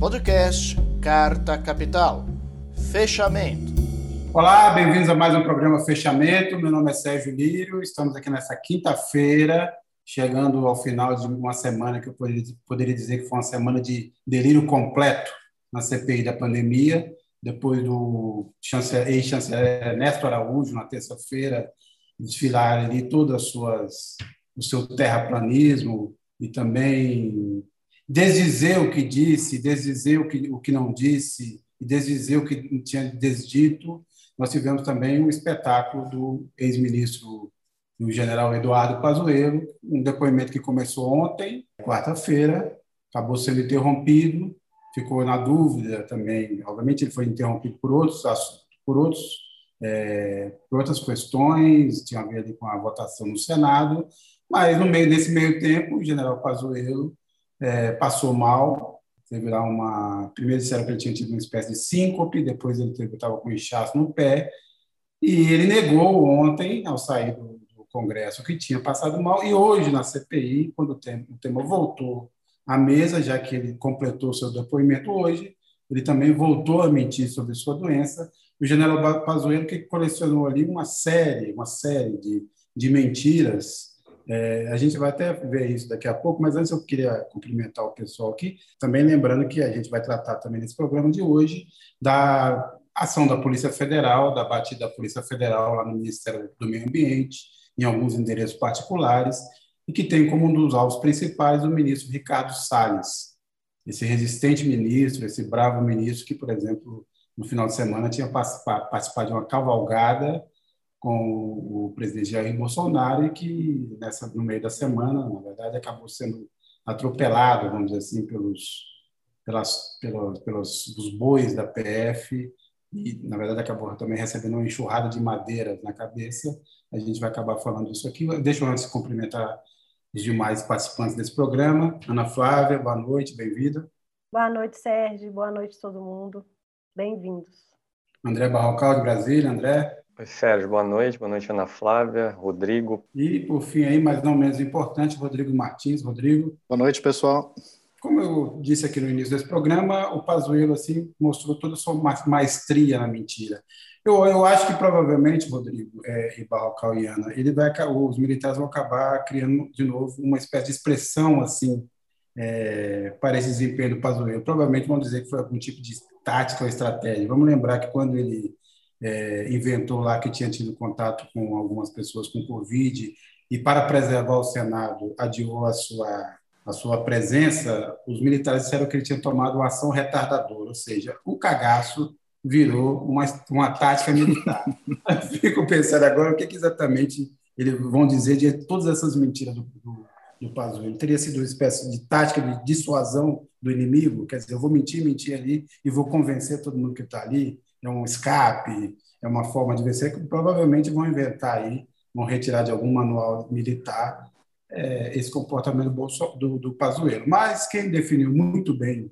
Podcast Carta Capital. Fechamento. Olá, bem-vindos a mais um programa Fechamento. Meu nome é Sérgio Lírio. Estamos aqui nessa quinta-feira, chegando ao final de uma semana que eu poderia dizer que foi uma semana de delírio completo na CPI da pandemia. Depois do ex-chanceler Ernesto Araújo, na terça-feira, desfilar ali todas as suas o seu terraplanismo e também desdizer o que disse, desdizer o que, o que não disse e desdizer o que tinha desdito. Nós tivemos também um espetáculo do ex-ministro, o general Eduardo Pazuello, um depoimento que começou ontem, quarta-feira, acabou sendo interrompido, ficou na dúvida também. Obviamente, ele foi interrompido por outros, por outros é, por outras questões, tinha a ver com a votação no Senado, mas no meio desse meio tempo, o general Pazuello é, passou mal, teve lá uma... Primeiro disseram que ele tinha tido uma espécie de síncope, depois ele estava com inchaço no pé, e ele negou ontem, ao sair do, do, Congresso, que tinha passado mal, e hoje, na CPI, quando o tema, o tema voltou à mesa, já que ele completou seu depoimento hoje, ele também voltou a mentir sobre sua doença, o general Pazuello que colecionou ali uma série, uma série de, de mentiras. É, a gente vai até ver isso daqui a pouco, mas antes eu queria cumprimentar o pessoal aqui, também lembrando que a gente vai tratar também nesse programa de hoje da ação da Polícia Federal, da batida da Polícia Federal lá no Ministério do Meio Ambiente, em alguns endereços particulares, e que tem como um dos alvos principais o ministro Ricardo Salles, esse resistente ministro, esse bravo ministro que, por exemplo, no final de semana, tinha participado de uma cavalgada com o presidente Jair Bolsonaro e que, nessa, no meio da semana, na verdade, acabou sendo atropelado, vamos dizer assim, pelos, pelas, pelos, pelos os bois da PF e, na verdade, acabou também recebendo uma enxurrada de madeiras na cabeça. A gente vai acabar falando isso aqui. Deixa eu antes cumprimentar os demais participantes desse programa. Ana Flávia, boa noite, bem-vinda. Boa noite, Sérgio. Boa noite, todo mundo. Bem-vindos. André Barrocal, de Brasília. André. Oi, Sérgio. Boa noite. Boa noite, Ana Flávia, Rodrigo. E, por fim, aí, mas não menos importante, Rodrigo Martins. Rodrigo. Boa noite, pessoal. Como eu disse aqui no início desse programa, o Pazuello assim, mostrou toda a sua maestria na mentira. Eu, eu acho que provavelmente, Rodrigo é, e Barrocal e Ana, ele vai, os militares vão acabar criando de novo uma espécie de expressão assim é, para esse desempenho do Pazuello. Provavelmente vão dizer que foi algum tipo de tática ou estratégia. Vamos lembrar que quando ele é, inventou lá que tinha tido contato com algumas pessoas com Covid e para preservar o Senado adiou a sua a sua presença, os militares disseram que ele tinha tomado uma ação retardadora, ou seja, o cagaço virou uma, uma tática militar. Fico pensando agora o que, que exatamente eles vão dizer de todas essas mentiras do, do, do Pazuello. Teria sido uma espécie de tática de dissuasão do inimigo, quer dizer, eu vou mentir, mentir ali e vou convencer todo mundo que está ali, é um escape, é uma forma de vencer que provavelmente vão inventar aí, vão retirar de algum manual militar é, esse comportamento do, do, do Pazuello. Mas quem definiu muito bem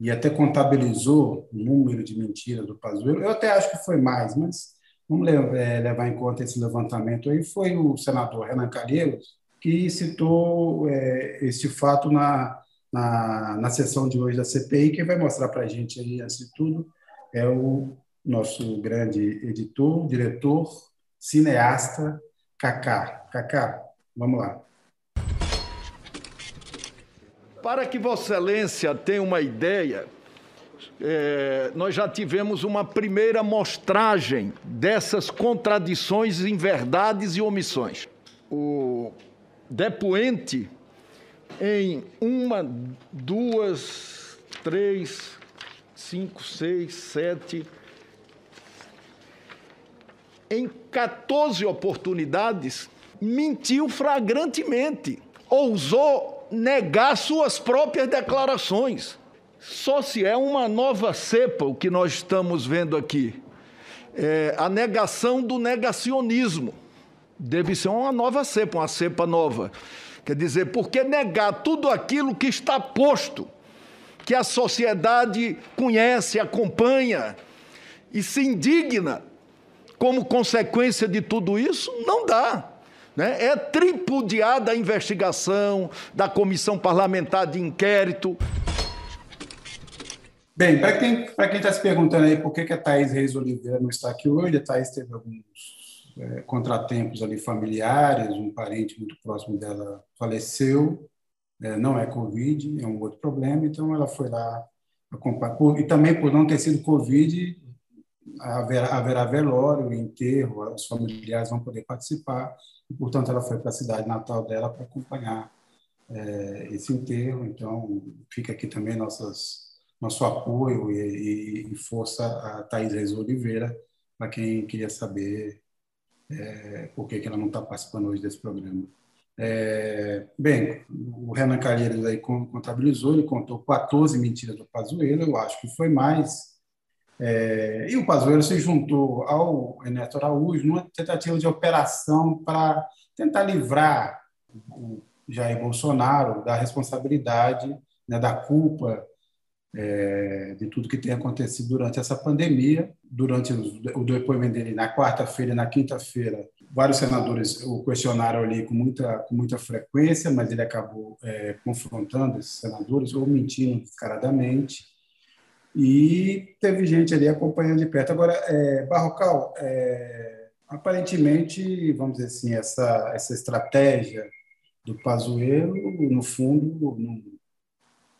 e até contabilizou o número de mentiras do Pazuello, eu até acho que foi mais, mas vamos levar, é, levar em conta esse levantamento aí, foi o senador Renan Calheiros, que citou é, este fato na, na, na sessão de hoje da CPI. Quem vai mostrar para a gente aí, antes de tudo, é o nosso grande editor, diretor, cineasta, Kaká. Kaká, vamos lá. Para que Vossa Excelência tenha uma ideia, é, nós já tivemos uma primeira mostragem dessas contradições em verdades e omissões. O depoente em uma, duas, três, cinco, seis, sete. Em 14 oportunidades, mentiu flagrantemente, ousou negar suas próprias declarações. Só se é uma nova cepa o que nós estamos vendo aqui. É a negação do negacionismo. Deve ser uma nova cepa, uma cepa nova. Quer dizer, por que negar tudo aquilo que está posto, que a sociedade conhece, acompanha e se indigna como consequência de tudo isso? Não dá. Né? É tripudiada a investigação da comissão parlamentar de inquérito. Bem, para quem está se perguntando aí por que, que a Thaís Reis Oliveira não está aqui hoje, a Thaís teve alguns é, contratempos ali familiares, um parente muito próximo dela faleceu, é, não é Covid, é um outro problema, então ela foi lá acompanhar. E também por não ter sido Covid, haverá, haverá velório, enterro, os familiares vão poder participar, e, portanto, ela foi para a cidade natal dela para acompanhar é, esse enterro, então fica aqui também nossas nosso apoio e, e, e força a Thaís Reis Oliveira, para quem queria saber é, por que, que ela não está participando hoje desse programa. É, bem, o Renan Calheiros aí contabilizou, ele contou 14 mentiras do Pazuello, eu acho que foi mais. É, e o Pazuello se juntou ao Ernesto Araújo numa tentativa de operação para tentar livrar o Jair Bolsonaro da responsabilidade, né, da culpa é, de tudo que tem acontecido durante essa pandemia. Durante o depoimento dele na quarta-feira e na quinta-feira, vários senadores o questionaram ali com muita, com muita frequência, mas ele acabou é, confrontando esses senadores ou mentindo descaradamente. E teve gente ali acompanhando de perto. Agora, é, Barrocal, é, aparentemente, vamos dizer assim, essa, essa estratégia do Pazuello, no fundo, não,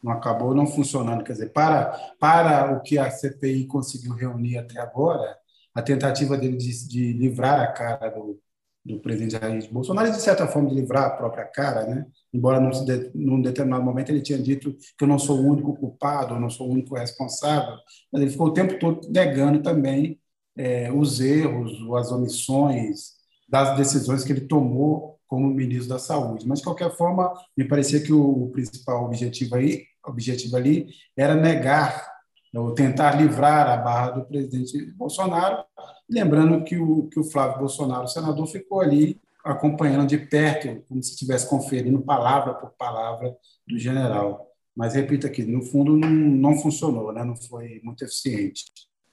não acabou não funcionando. Quer dizer, para, para o que a CPI conseguiu reunir até agora, a tentativa dele de, de livrar a cara do, do presidente Jair Bolsonaro e, de certa forma, de livrar a própria cara, né? embora num, num determinado momento ele tinha dito que eu não sou o único culpado, eu não sou o único responsável, mas ele ficou o tempo todo negando também é, os erros, as omissões das decisões que ele tomou como ministro da Saúde. Mas, de qualquer forma, me parecia que o principal objetivo aí objetivo ali era negar, ou tentar livrar a barra do presidente Bolsonaro, lembrando que o, que o Flávio Bolsonaro, o senador, ficou ali acompanhando de perto, como se estivesse conferindo palavra por palavra do general. Mas, repito aqui, no fundo não, não funcionou, né? não foi muito eficiente.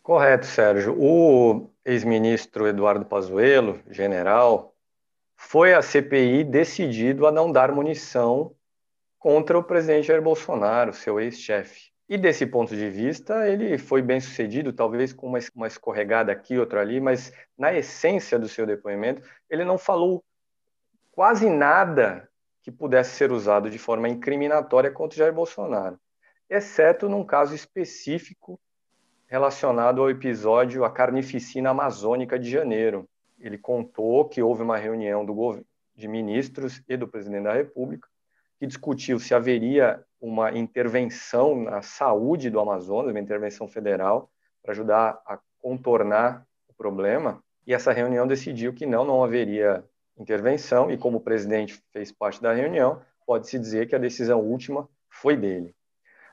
Correto, Sérgio. O ex-ministro Eduardo Pazuello, general, foi à CPI decidido a não dar munição contra o presidente Jair Bolsonaro, seu ex-chefe. E desse ponto de vista, ele foi bem sucedido, talvez com uma, escorregada aqui, outra ali, mas na essência do seu depoimento, ele não falou quase nada que pudesse ser usado de forma incriminatória contra Jair Bolsonaro, exceto num caso específico relacionado ao episódio A Carnificina Amazônica de janeiro. Ele contou que houve uma reunião do de ministros e do presidente da República que discutiu se haveria uma intervenção na saúde do Amazonas, uma intervenção federal, para ajudar a contornar o problema. E essa reunião decidiu que não, não haveria intervenção, e como o presidente fez parte da reunião, pode-se dizer que a decisão última foi dele.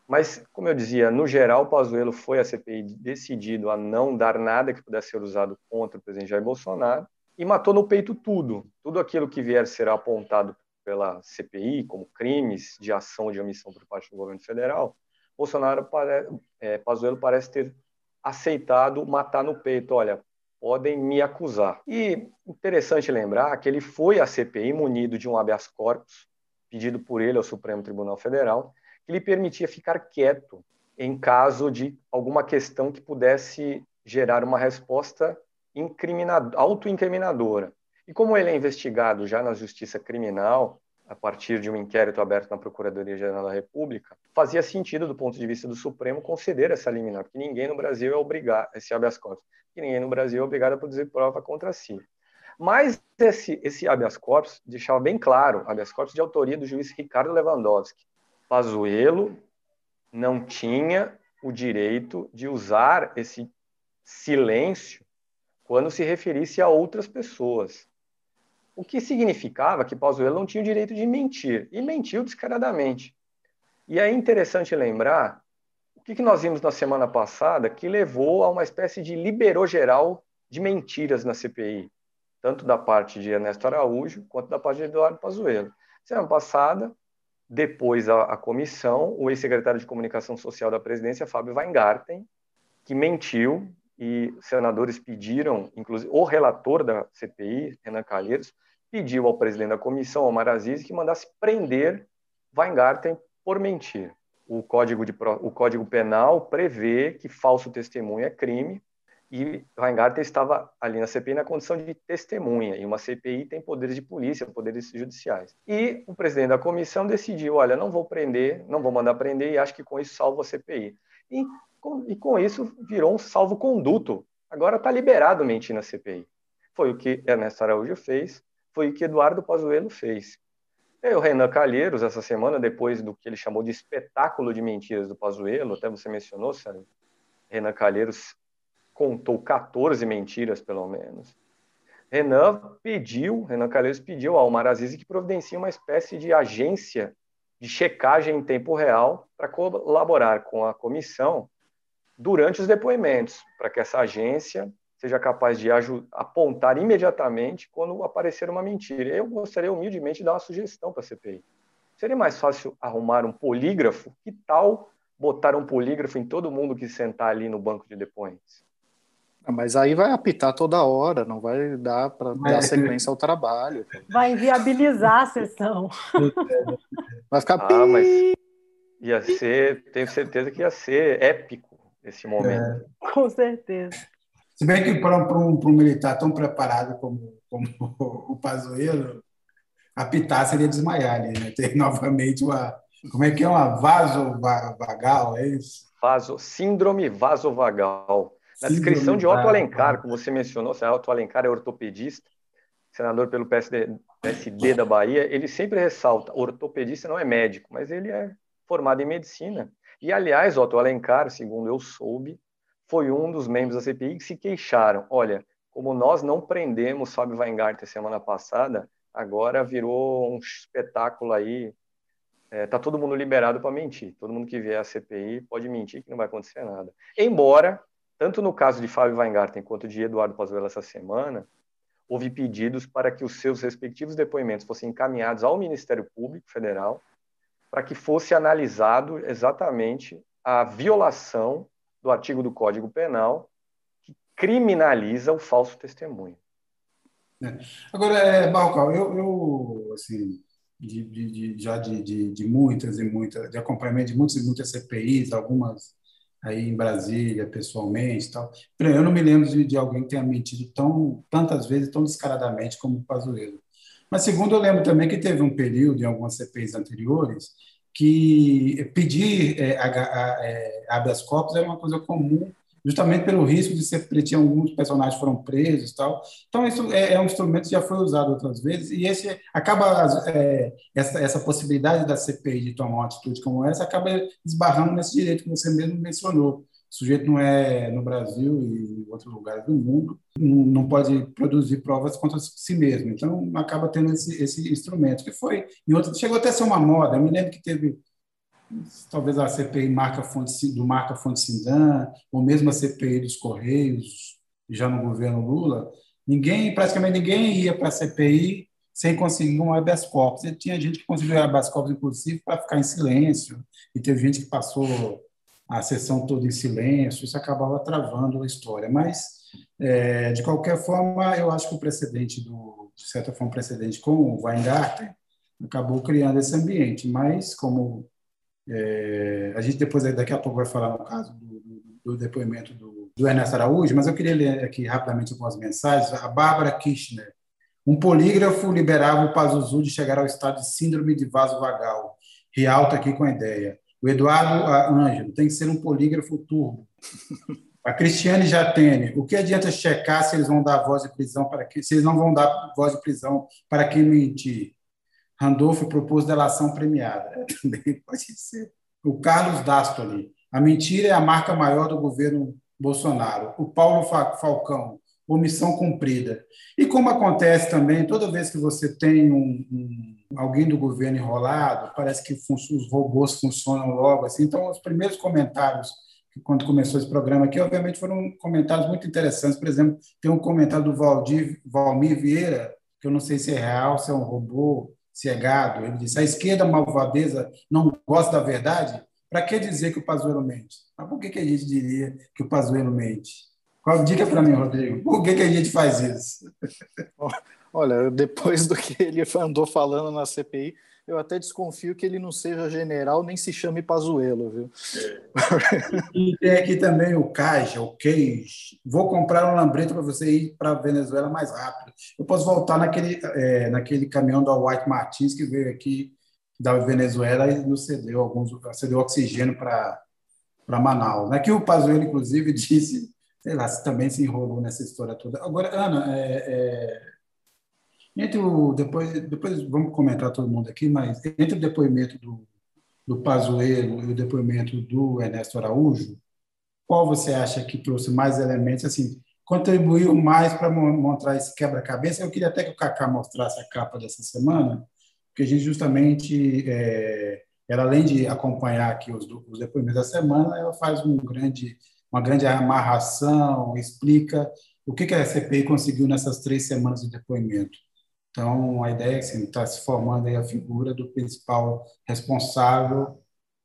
Mas, como eu dizia, no geral, o Pazuello foi a CPI decidido a não dar nada que pudesse ser usado contra o presidente Jair Bolsonaro e matou no peito tudo, tudo aquilo que vier ser apontado pela CPI como crimes de ação de omissão por parte do governo federal, Bolsonaro pare, é, Pazuello parece ter aceitado matar no peito, olha, podem me acusar. E interessante lembrar que ele foi à CPI munido de um habeas corpus pedido por ele ao Supremo Tribunal Federal, que lhe permitia ficar quieto em caso de alguma questão que pudesse gerar uma resposta autoincriminadora. E como ele é investigado já na Justiça Criminal, a partir de um inquérito aberto na Procuradoria-Geral da República, fazia sentido, do ponto de vista do Supremo, conceder essa liminar, porque ninguém no Brasil é obrigado, esse habeas corpus, que ninguém no Brasil é obrigado a produzir prova contra si. Mas esse, esse habeas corpus deixava bem claro, habeas corpus de autoria do juiz Ricardo Lewandowski. Pazuello não tinha o direito de usar esse silêncio quando se referisse a outras pessoas o que significava que Pazuello não tinha o direito de mentir, e mentiu descaradamente. E é interessante lembrar o que, nós vimos na semana passada que levou a uma espécie de liberou geral de mentiras na CPI, tanto da parte de Ernesto Araújo quanto da parte de Eduardo Pazuello. Semana passada, depois a, a comissão, o ex-secretário de Comunicação Social da presidência, Fábio Weingarten, que mentiu e senadores pediram, inclusive o relator da CPI, Renan Calheiros, pediu ao presidente da comissão, Omar Aziz, que mandasse prender Weingarten por mentir. o código, de, o código Penal prevê que falso testemunho é crime e Weingarten estava ali na CPI na condição de testemunha, e uma CPI tem poderes de polícia, poderes judiciais. E o presidente da comissão decidiu, olha, não vou prender, não vou mandar prender, e acho que com isso salvo a CPI. E com, e com isso virou um salvo-conduto. Agora está liberado mentir na CPI. Foi o que Ernesto Araújo fez, foi o que Eduardo Pazuello fez. E o Renan Calheiros, essa semana, depois do que ele chamou de espetáculo de mentiras do Pazuello, até você mencionou, Sérgio, Renan Calheiros contou 14 mentiras, pelo menos. Renan pediu, Renan Calheiros pediu ao Omar Aziz que providencie uma espécie de agência de checagem em tempo real para colaborar com a comissão durante os depoimentos, para que essa agência seja capaz de apontar imediatamente quando aparecer uma mentira. Eu gostaria humildemente de dar uma sugestão para a CPI. Seria mais fácil arrumar um polígrafo? Que tal botar um polígrafo em todo mundo que sentar ali no banco de depoentes? Ah, mas aí vai apitar toda hora, não vai dar para dar sequência ao trabalho. Vai inviabilizar a sessão. Vai ficar. Ah, mas ia ser, tenho certeza que ia ser épico esse momento. É. Com certeza. Se bem que para um, um, militar tão preparado como, como o Pazuello, apitar seria desmaiar ali, né? Ter novamente uma. Como é que é uma vasovagal, é isso? Vaso, síndrome vasovagal. Na descrição de Otto Alencar, como você mencionou, se Otto Alencar é ortopedista, senador pelo PSD, PSD da Bahia, ele sempre ressalta, ortopedista não é médico, mas ele é formado em medicina. E, aliás, Otto Alencar, segundo eu soube, foi um dos membros da CPI que se queixaram. Olha, como nós não prendemos Fábio Weingarten semana passada, agora virou um espetáculo aí. É, tá todo mundo liberado para mentir. Todo mundo que vier à CPI pode mentir que não vai acontecer nada. Embora tanto no caso de Fábio Weingarten quanto de Eduardo Pazuello essa semana, houve pedidos para que os seus respectivos depoimentos fossem encaminhados ao Ministério Público Federal para que fosse analisado exatamente a violação do artigo do Código Penal que criminaliza o falso testemunho. É. Agora, é, Balcal, eu, eu assim, de, de, já de, de, de, muitas e muitas, de acompanhamento de muitas e muitas CPIs, algumas aí em Brasília, pessoalmente tal. Eu não me lembro de, de alguém que tenha mentido tão, tantas vezes, tão descaradamente como o Pazuello. Mas, segundo, eu lembro também que teve um período, em algumas CPIs anteriores, que pedir é, a, a, é, habeas corpus era uma coisa comum justamente pelo risco de ser pretinho, alguns personagens foram presos tal. Então, isso é, é, um instrumento que já foi usado outras vezes, e esse acaba, é, essa, essa possibilidade da CPI de tomar uma atitude como essa, acaba esbarrando nesse direito que você mesmo mencionou. O sujeito não é no Brasil e em outros lugares do mundo, não pode produzir provas contra si mesmo. Então, acaba tendo esse, esse instrumento, que foi, em outro, chegou até a ser uma moda. Eu me lembro que teve talvez a CPI marca fonte, do Marca Fonte Sindan, ou mesmo a CPI dos Correios, já no governo Lula, ninguém, praticamente ninguém ia para a CPI sem conseguir um habeas corpus. E tinha gente que conseguiu habeas corpus, inclusive, para ficar em silêncio, e teve gente que passou a sessão toda em silêncio, isso acabava travando a história. Mas, é, de qualquer forma, eu acho que o precedente, do, de certa forma, o precedente com o Weingarten acabou criando esse ambiente, mas, como é, a gente depois, daqui a pouco, vai falar no caso do, do, do depoimento do, do, Ernesto Araújo, mas eu queria ler aqui rapidamente algumas mensagens. A Bárbara Kirchner. Um polígrafo liberava o Pazuzu de chegar ao estado de síndrome de vaso vagal. Rialto aqui com a ideia. O Eduardo Ângelo tem que ser um polígrafo turbo. A Cristiane Jatene, o que adianta checar se eles vão dar voz de prisão para que se eles não vão dar voz de prisão para quem mentir? Randolph propôs delação premiada. Também pode ser. O Carlos Dastoli. A mentira é a marca maior do governo Bolsonaro. O Paulo Falcão. Omissão cumprida. E como acontece também, toda vez que você tem um, um alguém do governo enrolado, parece que os robôs funcionam logo assim. Então, os primeiros comentários quando começou esse programa aqui, obviamente foram comentários muito interessantes. Por exemplo, tem um comentário do Valdir, Valmir Vieira, que eu não sei se é real, se é um robô, cegado. Ele disse: a esquerda malvadeza não gosta da verdade. Para que dizer que o Pazuello mente? Mas por que, que a gente diria que o Pazuello mente? Qual dica para mim, Rodrigo? Por que, que a gente faz isso? Olha, depois do que ele andou falando na CPI, eu até desconfio que ele não seja general nem se chame Pazuello, viu? E tem aqui também o Caixa, o Queijo. Vou comprar um lambreta para você ir para a Venezuela mais rápido. Eu posso voltar naquele, é, naquele caminhão da White Martins que veio aqui da Venezuela e nos cedeu alguns, cedeu oxigênio para para Manaus. Né? Que o Pazuello, inclusive, disse, sei lá, também se enrolou nessa história toda. Agora, Ana, é, é, entre o depois, depois vamos comentar todo mundo aqui, mas entre o depoimento do, do Pazuello e o depoimento do Ernesto Araújo, qual você acha que trouxe mais elementos, assim, contribuiu mais para mostrar esse quebra-cabeça? Eu queria até que o Kaká mostrasse a capa dessa semana, porque a gente justamente é, ela além de acompanhar aqui os, os depoimentos da semana, ela faz um grande, uma grande amarração, explica o que, que a CPI conseguiu nessas três semanas de depoimento. Então, a ideia é que está assim, tá se formando aí a figura do principal responsável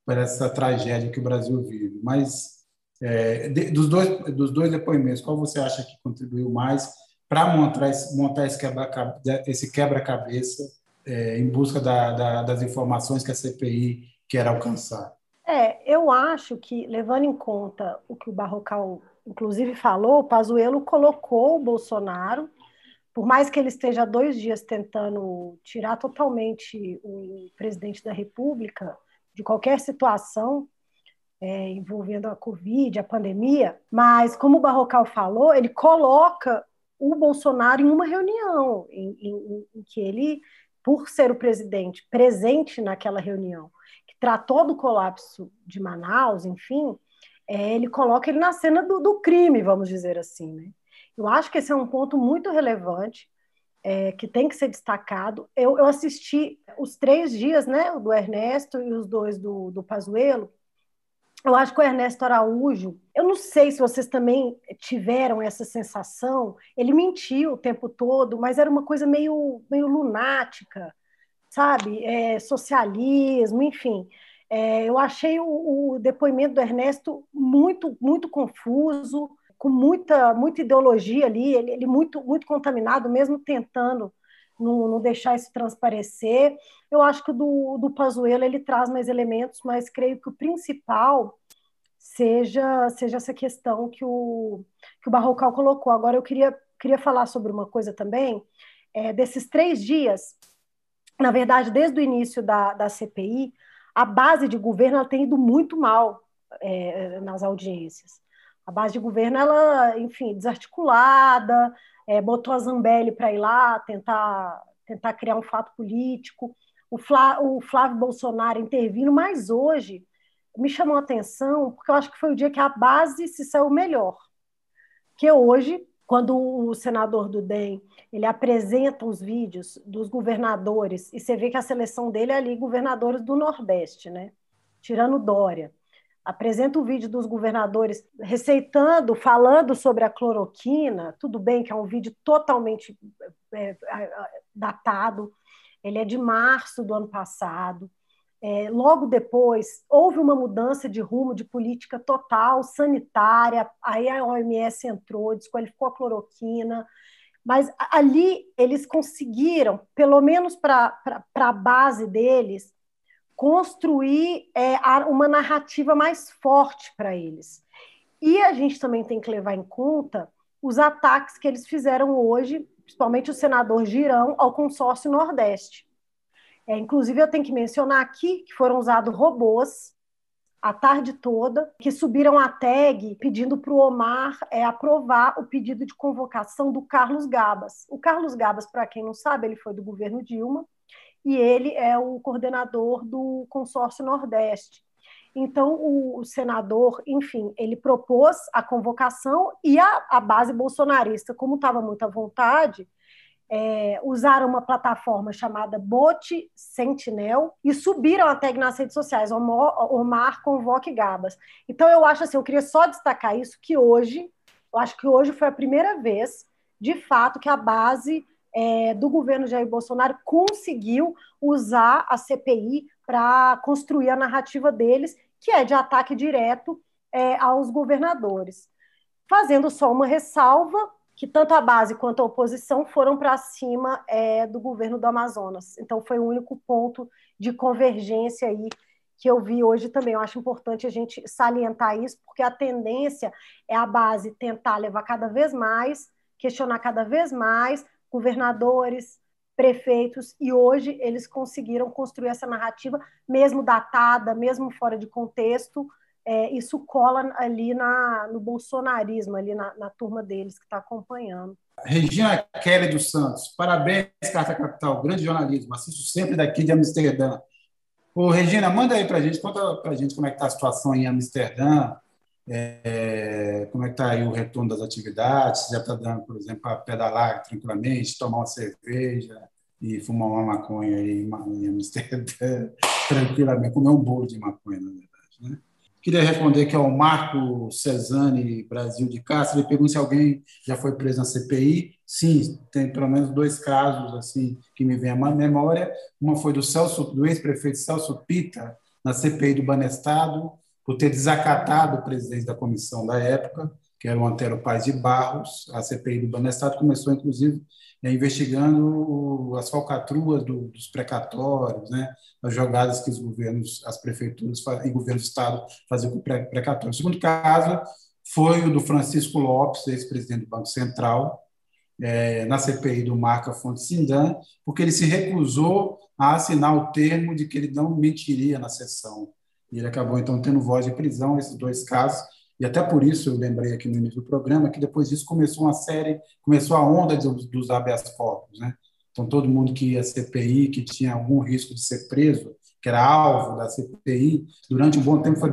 por essa tragédia que o Brasil vive. Mas, é, de, dos, dois, dos dois depoimentos, qual você acha que contribuiu mais para montar esse, montar esse quebra-cabeça quebra é, em busca da, da, das informações que a CPI quer alcançar? É, eu acho que, levando em conta o que o Barrocal, inclusive, falou, o Pazuello colocou o Bolsonaro, por mais que ele esteja dois dias tentando tirar totalmente o presidente da República de qualquer situação é, envolvendo a Covid, a pandemia, mas, como o Barrocal falou, ele coloca o Bolsonaro em uma reunião em, em, em que ele por ser o presidente presente naquela reunião, que tratou do colapso de Manaus, enfim, é, ele coloca ele na cena do, do, crime, vamos dizer assim. Né? Eu acho que esse é um ponto muito relevante, é, que tem que ser destacado. Eu, eu, assisti os três dias, né, o do Ernesto e os dois do, do Pazuello, eu acho que o Ernesto Araújo, eu não sei se vocês também tiveram essa sensação, ele mentiu o tempo todo, mas era uma coisa meio, meio lunática, sabe? É, socialismo, enfim. É, eu achei o, o, depoimento do Ernesto muito, muito confuso, com muita, muita ideologia ali, ele, ele muito, muito contaminado, mesmo tentando não, não, deixar isso transparecer. Eu acho que do, do Pazuello ele traz mais elementos, mas creio que o principal seja, seja essa questão que o, que o Barrocal colocou. Agora, eu queria, queria falar sobre uma coisa também, é, desses três dias, na verdade, desde o início da, da CPI, a base de governo tem ido muito mal é, nas audiências. A base de governo, ela, enfim, desarticulada, é, botou a Zambelli para ir lá tentar, tentar criar um fato político. O, Flá, o Flávio Bolsonaro intervindo, mas hoje me chamou a atenção porque eu acho que foi o dia que a base se saiu melhor. Que hoje, quando o senador do DEM ele apresenta os vídeos dos governadores, e você vê que a seleção dele é ali governadores do Nordeste, né? Tirando Dória apresenta o vídeo dos governadores receitando, falando sobre a cloroquina, tudo bem que é um vídeo totalmente é, datado, ele é de março do ano passado. É, logo depois, houve uma mudança de rumo de política total, sanitária, aí a OMS entrou, desqualificou a cloroquina, mas ali eles conseguiram, pelo menos para a base deles, construir é, uma narrativa mais forte para eles. E a gente também tem que levar em conta os ataques que eles fizeram hoje, principalmente o senador Girão, ao consórcio Nordeste. É, inclusive, eu tenho que mencionar aqui que foram usados robôs a tarde toda, que subiram a tag pedindo para o Omar é, aprovar o pedido de convocação do Carlos Gabas. O Carlos Gabas, para quem não sabe, ele foi do governo Dilma, e ele é o coordenador do consórcio Nordeste. Então, o, senador, enfim, ele propôs a convocação e a, a base bolsonarista, como estava muito à vontade, é, usaram uma plataforma chamada Bote Sentinel e subiram a tag nas redes sociais, Omar, Omar Convoque Gabas. Então, eu acho assim, eu queria só destacar isso, que hoje, eu acho que hoje foi a primeira vez, de fato, que a base é, do governo Jair Bolsonaro conseguiu usar a CPI para construir a narrativa deles, que é de ataque direto é, aos governadores. Fazendo só uma ressalva, que tanto a base quanto a oposição foram para cima é, do governo do Amazonas. Então, foi o único ponto de convergência aí que eu vi hoje também. Eu acho importante a gente salientar isso, porque a tendência é a base tentar levar cada vez mais, questionar cada vez mais governadores, prefeitos, e hoje eles conseguiram construir essa narrativa, mesmo datada, mesmo fora de contexto, é, isso cola ali na, no bolsonarismo, ali na, na turma deles que está acompanhando. Regina Kelly dos Santos, parabéns, Carta Capital, grande jornalismo, assisto sempre daqui de Amsterdã. Ô, Regina, manda aí para gente, conta para gente como é que está a situação em Amsterdã, é, como é que está aí o retorno das atividades, já está dando, por exemplo, para pedalar tranquilamente, tomar uma cerveja e fumar uma maconha aí em Amsterdã, tranquilamente, comer um bolo de maconha, na verdade, né? Queria responder aqui ao Marco Cesani Brasil de Castro. Ele pergunta se alguém já foi preso na CPI. Sim, tem pelo menos dois casos assim que me vem à memória. Uma foi do Celso, do ex-prefeito Celso Pita, na CPI do Banestado, por ter desacatado o presidente da comissão da época, que era o Antero Paz de Barros. A CPI do Banestado começou, inclusive, né, investigando as falcatruas do, dos precatórios, né, as jogadas que os governos, as prefeituras e governo do Estado faziam com precatórios. O segundo caso foi o do Francisco Lopes, ex-presidente do Banco Central, é, na CPI do Marca Fonte Sindan, porque ele se recusou a assinar o termo de que ele não mentiria na sessão. E ele acabou, então, tendo voz de prisão, esses dois casos, e até por isso eu lembrei aqui no início do programa que depois disso começou uma série, começou a onda dos, dos habeas corpus, né? Então todo mundo que ia CPI, que tinha algum risco de ser preso, que era alvo da CPI, durante um bom tempo foi,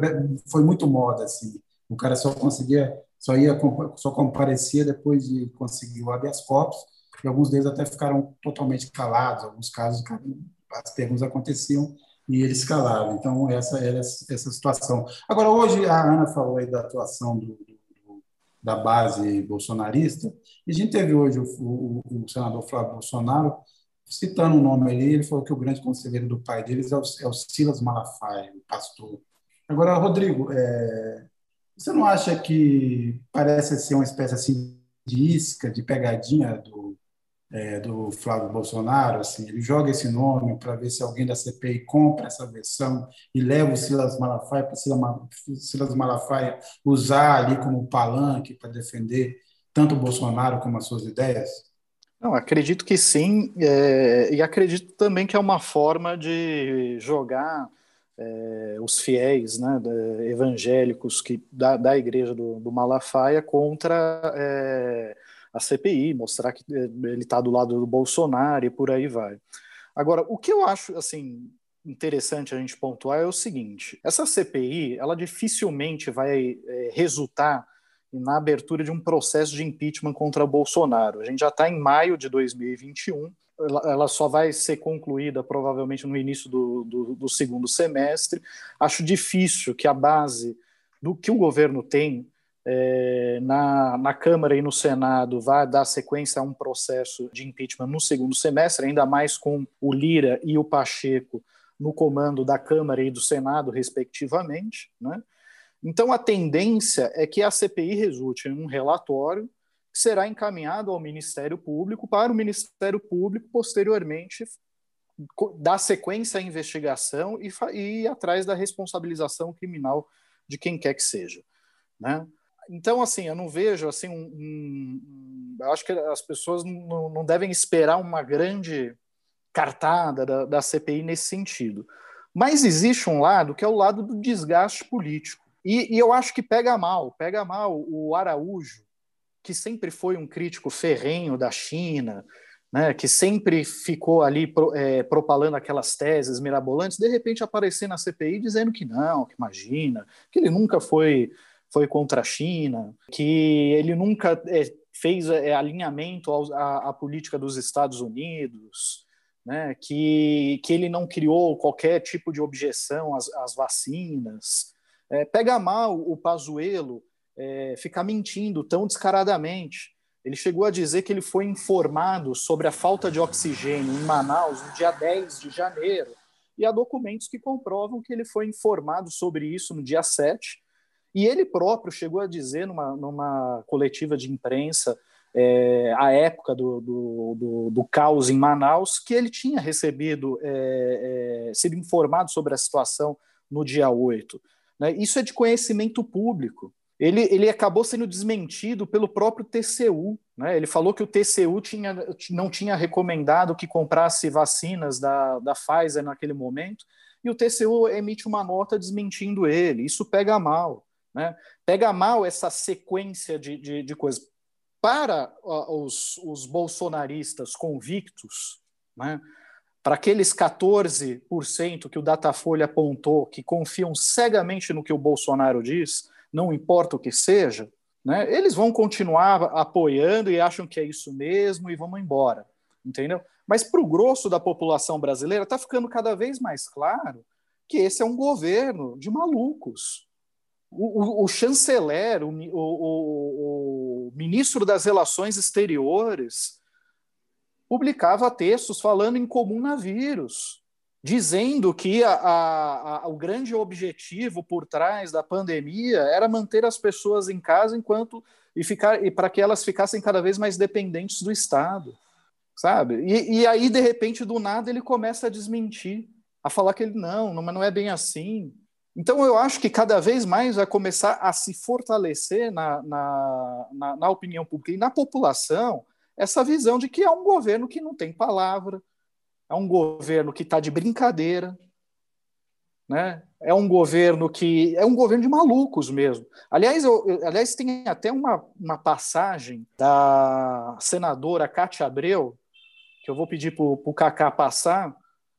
foi muito moda assim. O cara só conseguia, só ia, só comparecia depois de conseguir o habeas corpus, e alguns deles até ficaram totalmente calados. Alguns casos as perguntas aconteciam e eles calaram. Então, essa era essa situação. Agora, hoje, a Ana falou aí da atuação do, do, da base bolsonarista, e a gente teve hoje o, o, o, senador Flávio Bolsonaro citando o nome ali, ele falou que o grande conselheiro do pai deles é o, é o Silas Malafaia, o pastor. Agora, Rodrigo, é, você não acha que parece ser uma espécie assim de isca, de pegadinha do, é, do Flávio Bolsonaro, assim, ele joga esse nome para ver se alguém da CPI compra essa versão e leva o Silas Malafaia para Silas Malafaia usar ali como palanque para defender tanto o Bolsonaro como as suas ideias? Não, acredito que sim, é, e acredito também que é uma forma de jogar é, os fiéis né, evangélicos que, da, da igreja do, do Malafaia contra é, a CPI, mostrar que eh, ele está do lado do Bolsonaro e por aí vai. Agora, o que eu acho assim interessante a gente pontuar é o seguinte: essa CPI, ela dificilmente vai é, resultar na abertura de um processo de impeachment contra Bolsonaro. A gente já está em maio de 2021. Ela, ela, só vai ser concluída provavelmente no início do, do, do segundo semestre. Acho difícil que a base do que o governo tem é, na, na Câmara e no Senado vai dar sequência a um processo de impeachment no segundo semestre, ainda mais com o Lira e o Pacheco no comando da Câmara e do Senado, respectivamente. Né? Então, a tendência é que a CPI resulte em um relatório que será encaminhado ao Ministério Público para o Ministério Público, posteriormente, dar sequência à investigação e, e ir atrás da responsabilização criminal de quem quer que seja. Né? Então, assim, eu não vejo assim um, um, acho que as pessoas não, não, devem esperar uma grande cartada da, da CPI nesse sentido. Mas existe um lado que é o lado do desgaste político. E, e eu acho que pega mal, pega mal o Araújo, que sempre foi um crítico ferrenho da China, né, que sempre ficou ali pro, é, propalando aquelas teses mirabolantes, de repente aparecer na CPI dizendo que não, que imagina, que ele nunca foi foi contra a China, que ele nunca é, fez é, alinhamento à, à, política dos Estados Unidos, né, que, que ele não criou qualquer tipo de objeção às, às vacinas. É, pega mal o Pazuello é, ficar mentindo tão descaradamente. Ele chegou a dizer que ele foi informado sobre a falta de oxigênio em Manaus no dia 10 de janeiro, e há documentos que comprovam que ele foi informado sobre isso no dia 7 e ele próprio chegou a dizer numa, numa coletiva de imprensa é, à época do, do, do, do, caos em Manaus, que ele tinha recebido, é, é, sido informado sobre a situação no dia 8. Né? Isso é de conhecimento público. Ele, ele acabou sendo desmentido pelo próprio TCU. Né? Ele falou que o TCU tinha, não tinha recomendado que comprasse vacinas da, da Pfizer naquele momento, e o TCU emite uma nota desmentindo ele. Isso pega mal. Né? Pega mal essa sequência de, de, de coisas. Para os, os bolsonaristas convictos, né? para aqueles 14% que o Datafolha apontou que confiam cegamente no que o Bolsonaro diz, não importa o que seja, né, eles vão continuar apoiando e acham que é isso mesmo e vamos embora, entendeu? Mas para o grosso da população brasileira está ficando cada vez mais claro que esse é um governo de malucos. O, o, chanceler, o, o, ministro das Relações Exteriores, publicava textos falando em comunavírus, dizendo que a, a, a, o grande objetivo por trás da pandemia era manter as pessoas em casa enquanto e ficar e para que elas ficassem cada vez mais dependentes do Estado, sabe? E, e, aí de repente do nada ele começa a desmentir, a falar que ele não, não, mas não é bem assim. Então eu acho que cada vez mais vai começar a se fortalecer na, na, na, na opinião pública e na população essa visão de que é um governo que não tem palavra, é um governo que está de brincadeira, né? É um governo que é um governo de malucos mesmo. Aliás, eu, aliás tem até uma, uma passagem da senadora Cátia Abreu, que eu vou pedir para o Cacá passar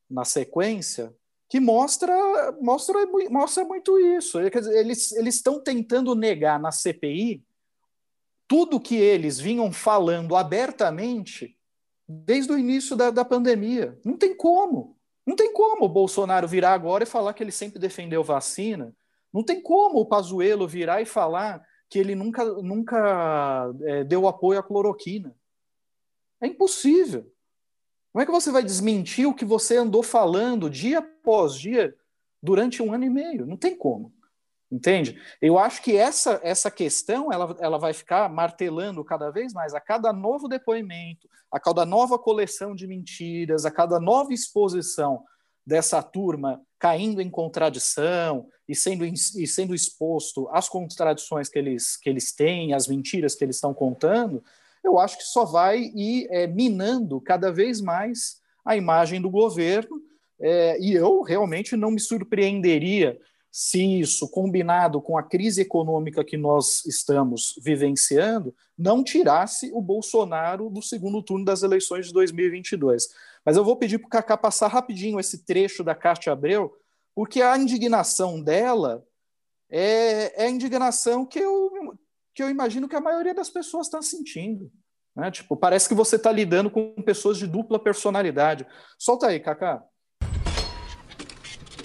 na sequência, que mostra, mostra, mostra muito isso. Eles estão tentando negar na CPI tudo que eles vinham falando abertamente desde o início da, da pandemia. Não tem como. Não tem como o Bolsonaro virar agora e falar que ele sempre defendeu vacina. Não tem como o Pazuello virar e falar que ele nunca, nunca é, deu apoio à cloroquina. É impossível. Como é que você vai desmentir o que você andou falando dia após dia durante um ano e meio? Não tem como. Entende? Eu acho que essa, essa questão ela, ela vai ficar martelando cada vez mais a cada novo depoimento, a cada nova coleção de mentiras, a cada nova exposição dessa turma caindo em contradição e sendo, e sendo exposto às contradições que eles, que eles têm, às mentiras que eles estão contando, eu acho que só vai ir é, minando cada vez mais a imagem do governo. É, e eu realmente não me surpreenderia se isso, combinado com a crise econômica que nós estamos vivenciando, não tirasse o Bolsonaro do segundo turno das eleições de 2022. Mas eu vou pedir para o Cacá passar rapidinho esse trecho da Cátia Abreu, porque a indignação dela é, é a indignação que eu, que eu imagino que a maioria das pessoas está sentindo. Né? Tipo, parece que você está lidando com pessoas de dupla personalidade. Solta aí, Cacá.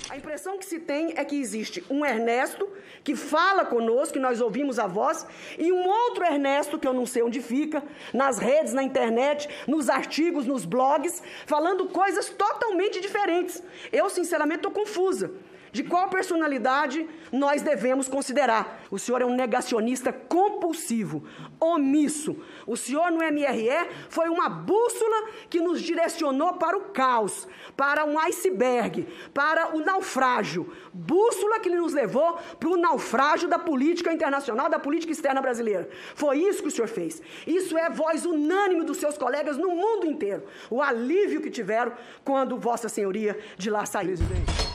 A impressão que se tem é que existe um Ernesto que fala conosco, que nós ouvimos a voz, e um outro Ernesto, que eu não sei onde fica, nas redes, na internet, nos artigos, nos blogs, falando coisas totalmente diferentes. Eu, sinceramente, estou confusa de qual personalidade nós devemos considerar. O senhor é um negacionista compulsivo, omisso. O senhor no MRE foi uma bússola que nos direcionou para o caos, para um iceberg, para o naufrágio. Bússola que nos levou para o naufrágio da política internacional, da política externa brasileira. Foi isso que o senhor fez. Isso é voz unânime dos seus colegas no mundo inteiro. O alívio que tiveram quando Vossa Senhoria de lá saiu. Presidente.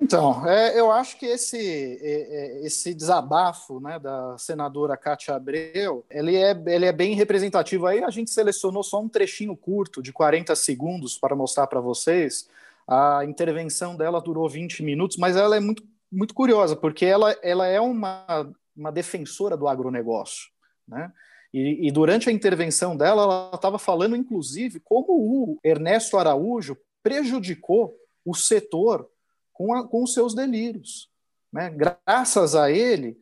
Então, é, eu acho que esse, é, é, esse desabafo né, da senadora Cátia Abreu, ele é, ele é bem representativo. Aí a gente selecionou só um trechinho curto, de 40 segundos, para mostrar para vocês. A intervenção dela durou 20 minutos, mas ela é muito, muito curiosa, porque ela, ela é uma, uma defensora do agronegócio. Né? E, e durante a intervenção dela, ela estava falando, inclusive, como o Ernesto Araújo prejudicou o setor com, a, com os seus delírios. Né? Graças a ele,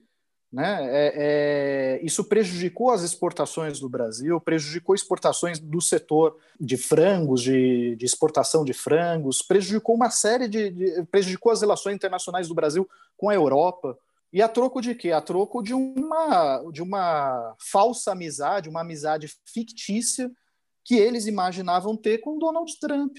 né, é, é, isso prejudicou as exportações do Brasil, prejudicou exportações do setor de frangos, de, de exportação de frangos, prejudicou uma série de, de, prejudicou as relações internacionais do Brasil com a Europa. E a troco de quê? A troco de uma, de uma falsa amizade, uma amizade fictícia que eles imaginavam ter com Donald Trump.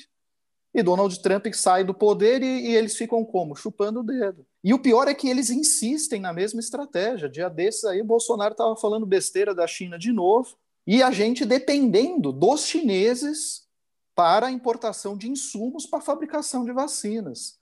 E Donald Trump sai do poder e, e, eles ficam como? Chupando o dedo. E o pior é que eles insistem na mesma estratégia. Dia desses aí, Bolsonaro estava falando besteira da China de novo, e a gente dependendo dos chineses para a importação de insumos para a fabricação de vacinas.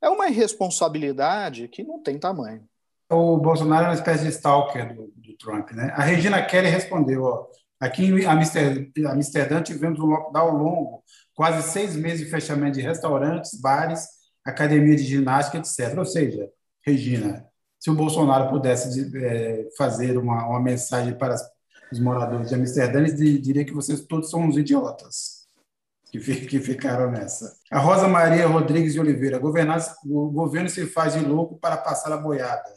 É uma irresponsabilidade que não tem tamanho. O Bolsonaro é uma espécie de stalker do, do Trump, né? A Regina Kelly respondeu, ó, aqui em Amsterdã, tivemos um lockdown longo, quase seis meses de fechamento de restaurantes, bares, academia de ginástica, etc. Ou seja, Regina, se o Bolsonaro pudesse é, fazer uma, uma mensagem para os moradores de Amsterdã, ele diria que vocês todos são uns idiotas que, ficaram nessa. A Rosa Maria Rodrigues de Oliveira, o governo se faz de louco para passar a boiada.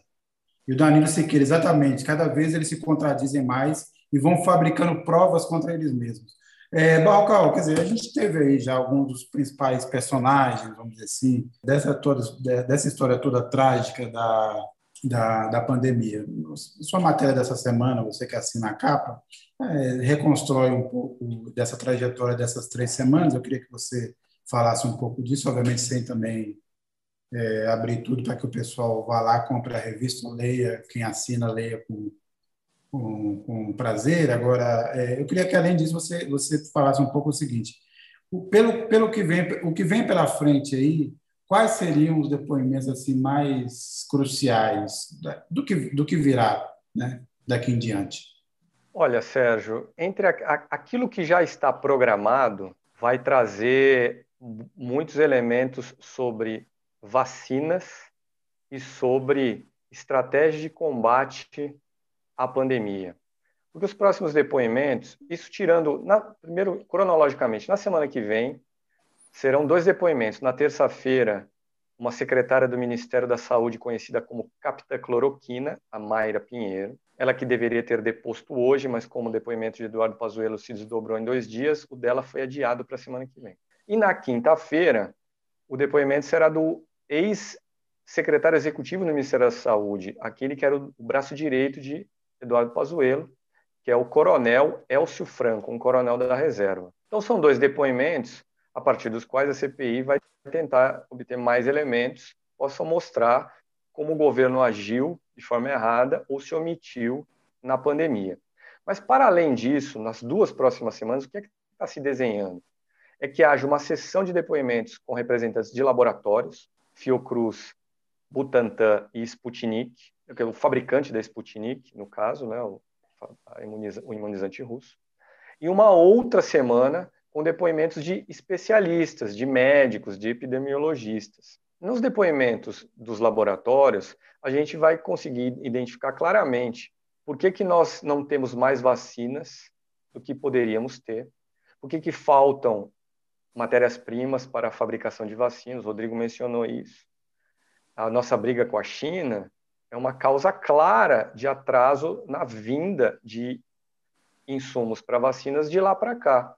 E o Danilo Siqueira, exatamente, cada vez eles se contradizem mais e vão fabricando provas contra eles mesmos. É, Barrocal, quer dizer, a gente teve aí já alguns dos principais personagens, vamos dizer assim, dessa, toda, dessa história toda trágica da, da, da pandemia. Sua matéria dessa semana, você que assina a capa, é, reconstrói um pouco dessa trajetória dessas três semanas. Eu queria que você falasse um pouco disso, obviamente sem também é, abrir tudo para que o pessoal vá lá, compre a revista, leia, quem assina, leia com, com, com prazer. Agora, é, eu queria que, além disso, você, você falasse um pouco o seguinte, o, pelo, pelo que vem, o que vem pela frente aí, quais seriam os depoimentos assim mais cruciais do que, do que virá né, daqui em diante? Olha, Sérgio, entre a, a, aquilo que já está programado, vai trazer muitos elementos sobre vacinas e sobre estratégia de combate à pandemia. Porque os próximos depoimentos, isso tirando, na, primeiro, cronologicamente, na semana que vem, serão dois depoimentos. Na terça-feira, uma secretária do Ministério da Saúde, conhecida como Capitã Cloroquina, a Mayra Pinheiro, ela que deveria ter deposto hoje, mas como o depoimento de Eduardo Pazuello se desdobrou em dois dias, o dela foi adiado para a semana que vem. E na quinta-feira, o depoimento será do ex-secretário executivo do Ministério da Saúde, aquele que era o braço direito de Eduardo Pazuello, que é o coronel Elcio Franco, um coronel da reserva. Então são dois depoimentos a partir dos quais a CPI vai tentar obter mais elementos que possam mostrar como o governo agiu de forma errada ou se omitiu na pandemia. Mas, para além disso, nas duas próximas semanas, o que é está se desenhando? É que haja uma sessão de depoimentos com representantes de laboratórios, Fiocruz, Butantan e Sputnik, o fabricante da Sputnik, no caso, né, o, o imunizante russo, e uma outra semana com depoimentos de especialistas, de médicos, de epidemiologistas. Nos depoimentos dos laboratórios, a gente vai conseguir identificar claramente por que, que nós não temos mais vacinas do que poderíamos ter, por que, que faltam matérias-primas para a fabricação de vacinas, o Rodrigo mencionou isso. A nossa briga com a China é uma causa clara de atraso na vinda de insumos para vacinas de lá para cá.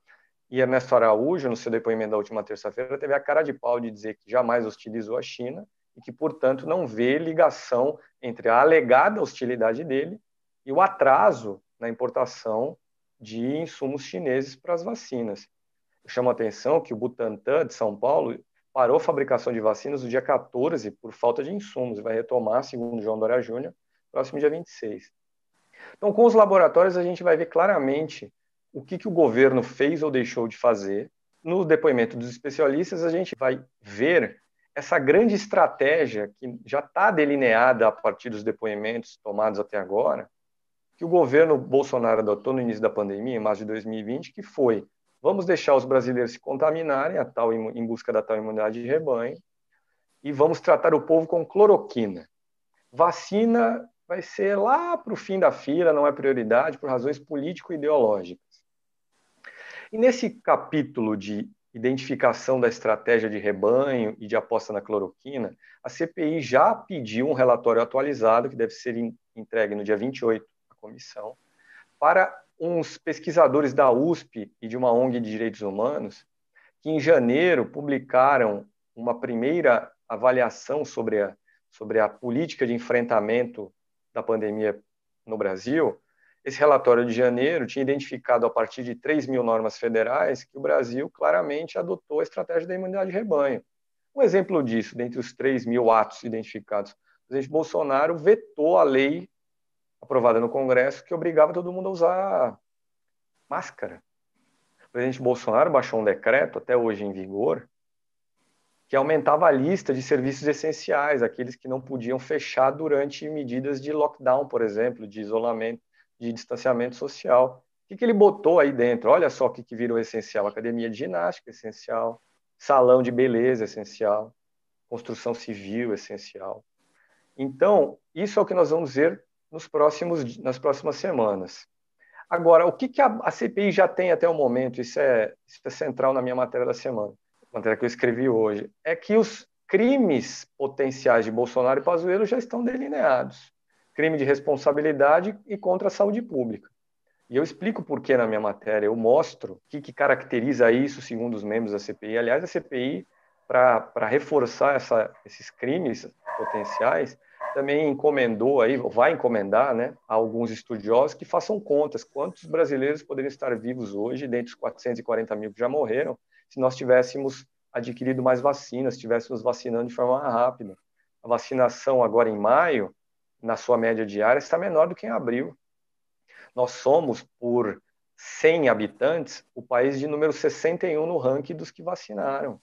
E Ernesto Araújo, no seu depoimento da última terça-feira, teve a cara de pau de dizer que jamais hostilizou a China e que, portanto, não vê ligação entre a alegada hostilidade dele e o atraso na importação de insumos chineses para as vacinas. Eu chamo a atenção que o Butantan de São Paulo parou a fabricação de vacinas no dia 14 por falta de insumos e vai retomar, segundo João Dória Júnior, próximo dia 26. Então, com os laboratórios, a gente vai ver claramente o que, que o governo fez ou deixou de fazer. No depoimento dos especialistas, a gente vai ver essa grande estratégia que já está delineada a partir dos depoimentos tomados até agora, que o governo Bolsonaro adotou no início da pandemia, em março de 2020, que foi: vamos deixar os brasileiros se contaminarem a tal, em busca da tal imunidade de rebanho, e vamos tratar o povo com cloroquina. Vacina vai ser lá para o fim da fila, não é prioridade, por razões político-ideológicas. E nesse capítulo de identificação da estratégia de rebanho e de aposta na cloroquina, a CPI já pediu um relatório atualizado, que deve ser entregue no dia 28 à comissão, para uns pesquisadores da USP e de uma ONG de direitos humanos, que em janeiro publicaram uma primeira avaliação sobre, a, sobre a política de enfrentamento da pandemia no Brasil, esse relatório de janeiro tinha identificado, a partir de 3 mil normas federais, que o Brasil claramente adotou a estratégia da imunidade de rebanho. Um exemplo disso, dentre os 3 mil atos identificados, o presidente Bolsonaro vetou a lei aprovada no Congresso que obrigava todo mundo a usar máscara. O presidente Bolsonaro baixou um decreto, até hoje em vigor, que aumentava a lista de serviços essenciais, aqueles que não podiam fechar durante medidas de lockdown, por exemplo, de isolamento, de distanciamento social. O que, que ele botou aí dentro? Olha só o que, que virou essencial: academia de ginástica essencial, salão de beleza essencial, construção civil essencial. Então, isso é o que nós vamos ver nos próximos, nas próximas semanas. Agora, o que, que a, a CPI já tem até o momento, isso é, isso é central na minha matéria da semana matéria que eu escrevi hoje, é que os crimes potenciais de Bolsonaro e Pazuello já estão delineados. Crime de responsabilidade e contra a saúde pública. E eu explico por que na minha matéria, eu mostro o que, que caracteriza isso segundo os membros da CPI. Aliás, a CPI, para reforçar essa, esses crimes potenciais, também encomendou aí, vai encomendar, né, a alguns estudiosos que façam contas quantos brasileiros poderiam estar vivos hoje, dentre os 440 mil que já morreram, se nós tivéssemos adquirido mais vacinas, estivéssemos vacinando de forma rápida. A vacinação agora em maio, na sua média diária, está menor do que em abril. Nós somos, por 100 habitantes, o país de número 61 no ranking dos que vacinaram.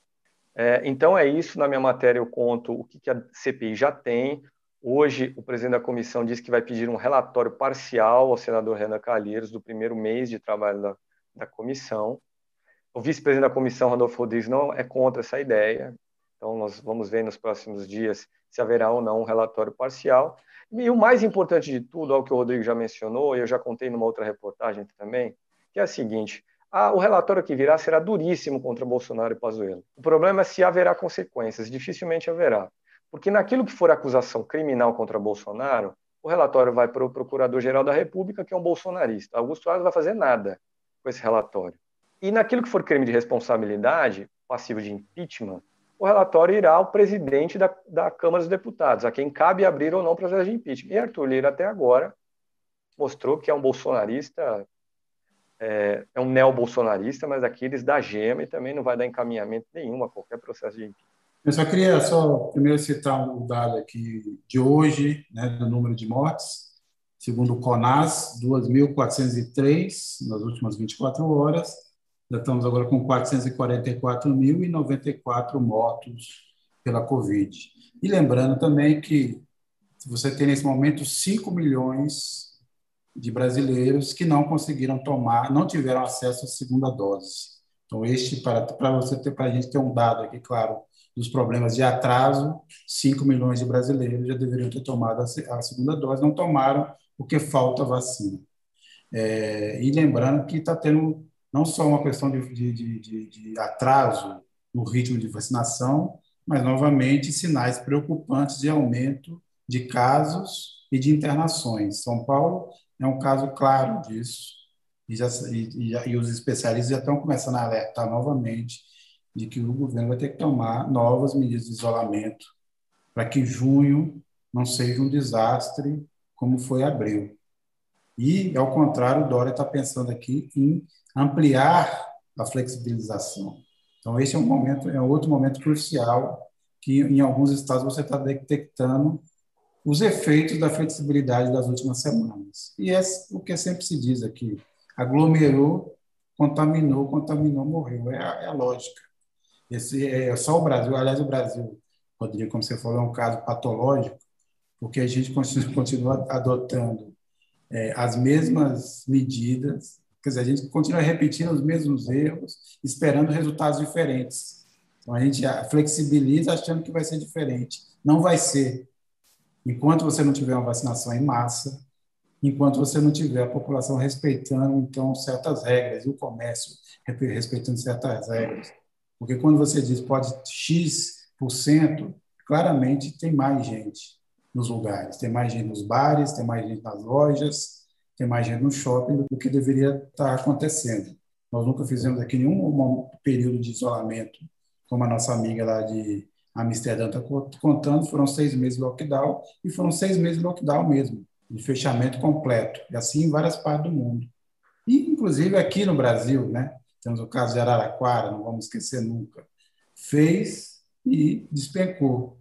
É, então é isso, na minha matéria eu conto o que, que a CPI já tem. Hoje, o presidente da comissão disse que vai pedir um relatório parcial ao senador Renan Calheiros do primeiro mês de trabalho da, da comissão. O vice-presidente da comissão, Rodolfo Rodrigues, não é contra essa ideia. Então, nós vamos ver nos próximos dias se haverá ou não um relatório parcial. E o mais importante de tudo, ao que o Rodrigo já mencionou, e eu já contei numa outra reportagem também, que é a seguinte: o relatório que virá será duríssimo contra Bolsonaro e Pazuello. O problema é se haverá consequências. Dificilmente haverá. Porque naquilo que for acusação criminal contra Bolsonaro, o relatório vai para o Procurador-Geral da República, que é um bolsonarista. Augusto Aras vai fazer nada com esse relatório. E naquilo que for crime de responsabilidade, passivo de impeachment, o relatório irá ao presidente da, da Câmara dos Deputados, a quem cabe abrir ou não processo de impeachment. E Arthur Lira, até agora, mostrou que é um bolsonarista, é, é um neo-bolsonarista, mas aqueles da gema e também não vai dar encaminhamento nenhum a qualquer processo de impeachment. Eu só queria só primeiro citar um dado aqui de hoje, né, do número de mortes. Segundo o CONAS, 2.403 nas últimas 24 horas já estamos agora com 444.094 mortos pela Covid. E lembrando também que você tem nesse momento 5 milhões de brasileiros que não conseguiram tomar, não tiveram acesso à segunda dose. Então, este, para, para você ter, para a gente ter um dado aqui, claro, dos problemas de atraso, 5 milhões de brasileiros já deveriam ter tomado a, segunda dose, não tomaram porque falta vacina. É, e lembrando que está tendo não só uma questão de, de, de, de atraso no ritmo de vacinação, mas, novamente, sinais preocupantes de aumento de casos e de internações. São Paulo é um caso claro disso, e, já, e, e, os especialistas já estão começando a alertar novamente de que o governo vai ter que tomar novas medidas de isolamento para que junho não seja um desastre como foi abril. E, ao contrário, o Dória está pensando aqui em ampliar a flexibilização. Então, esse é um momento, é outro momento crucial que em alguns estados você está detectando os efeitos da flexibilidade das últimas semanas. E é o que sempre se diz aqui: aglomerou, contaminou, contaminou, morreu. É a, é a lógica. Esse é só o Brasil. Aliás, o Brasil, Rodrigo, como você falou, é um caso patológico, porque a gente continua adotando é, as mesmas medidas Quer dizer, a gente continua repetindo os mesmos erros, esperando resultados diferentes. Então, a gente flexibiliza achando que vai ser diferente. Não vai ser. Enquanto você não tiver uma vacinação em massa, enquanto você não tiver a população respeitando, então, certas regras, e o comércio respeitando certas regras. Porque quando você diz pode X%, claramente tem mais gente nos lugares. Tem mais gente nos bares, tem mais gente nas lojas, tem mais gente no shopping do que deveria estar acontecendo. Nós nunca fizemos aqui nenhum período de isolamento, como a nossa amiga lá de Amsterdã está contando, foram seis meses de lockdown, e foram seis meses de lockdown mesmo, de fechamento completo, e assim em várias partes do mundo. E, inclusive, aqui no Brasil, né? Temos o caso de Araraquara, não vamos esquecer nunca, fez e despencou,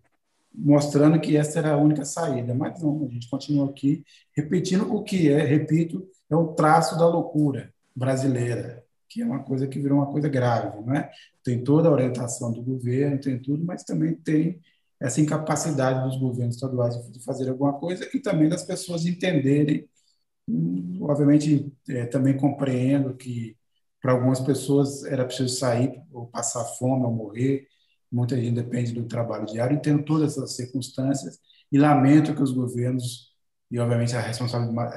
mostrando que essa era a única saída. Mas não, a gente continua aqui repetindo o que é, repito, é o traço da loucura brasileira, que é uma coisa que virou uma coisa grave, não é? Tem toda a orientação do governo, tem tudo, mas também tem essa incapacidade dos governos estaduais de fazer alguma coisa e também das pessoas entenderem. Obviamente, é, também compreendo que para algumas pessoas era preciso sair ou passar fome ou morrer. Muita gente depende do trabalho diário. Entendo todas essas circunstâncias e lamento que os governos e obviamente a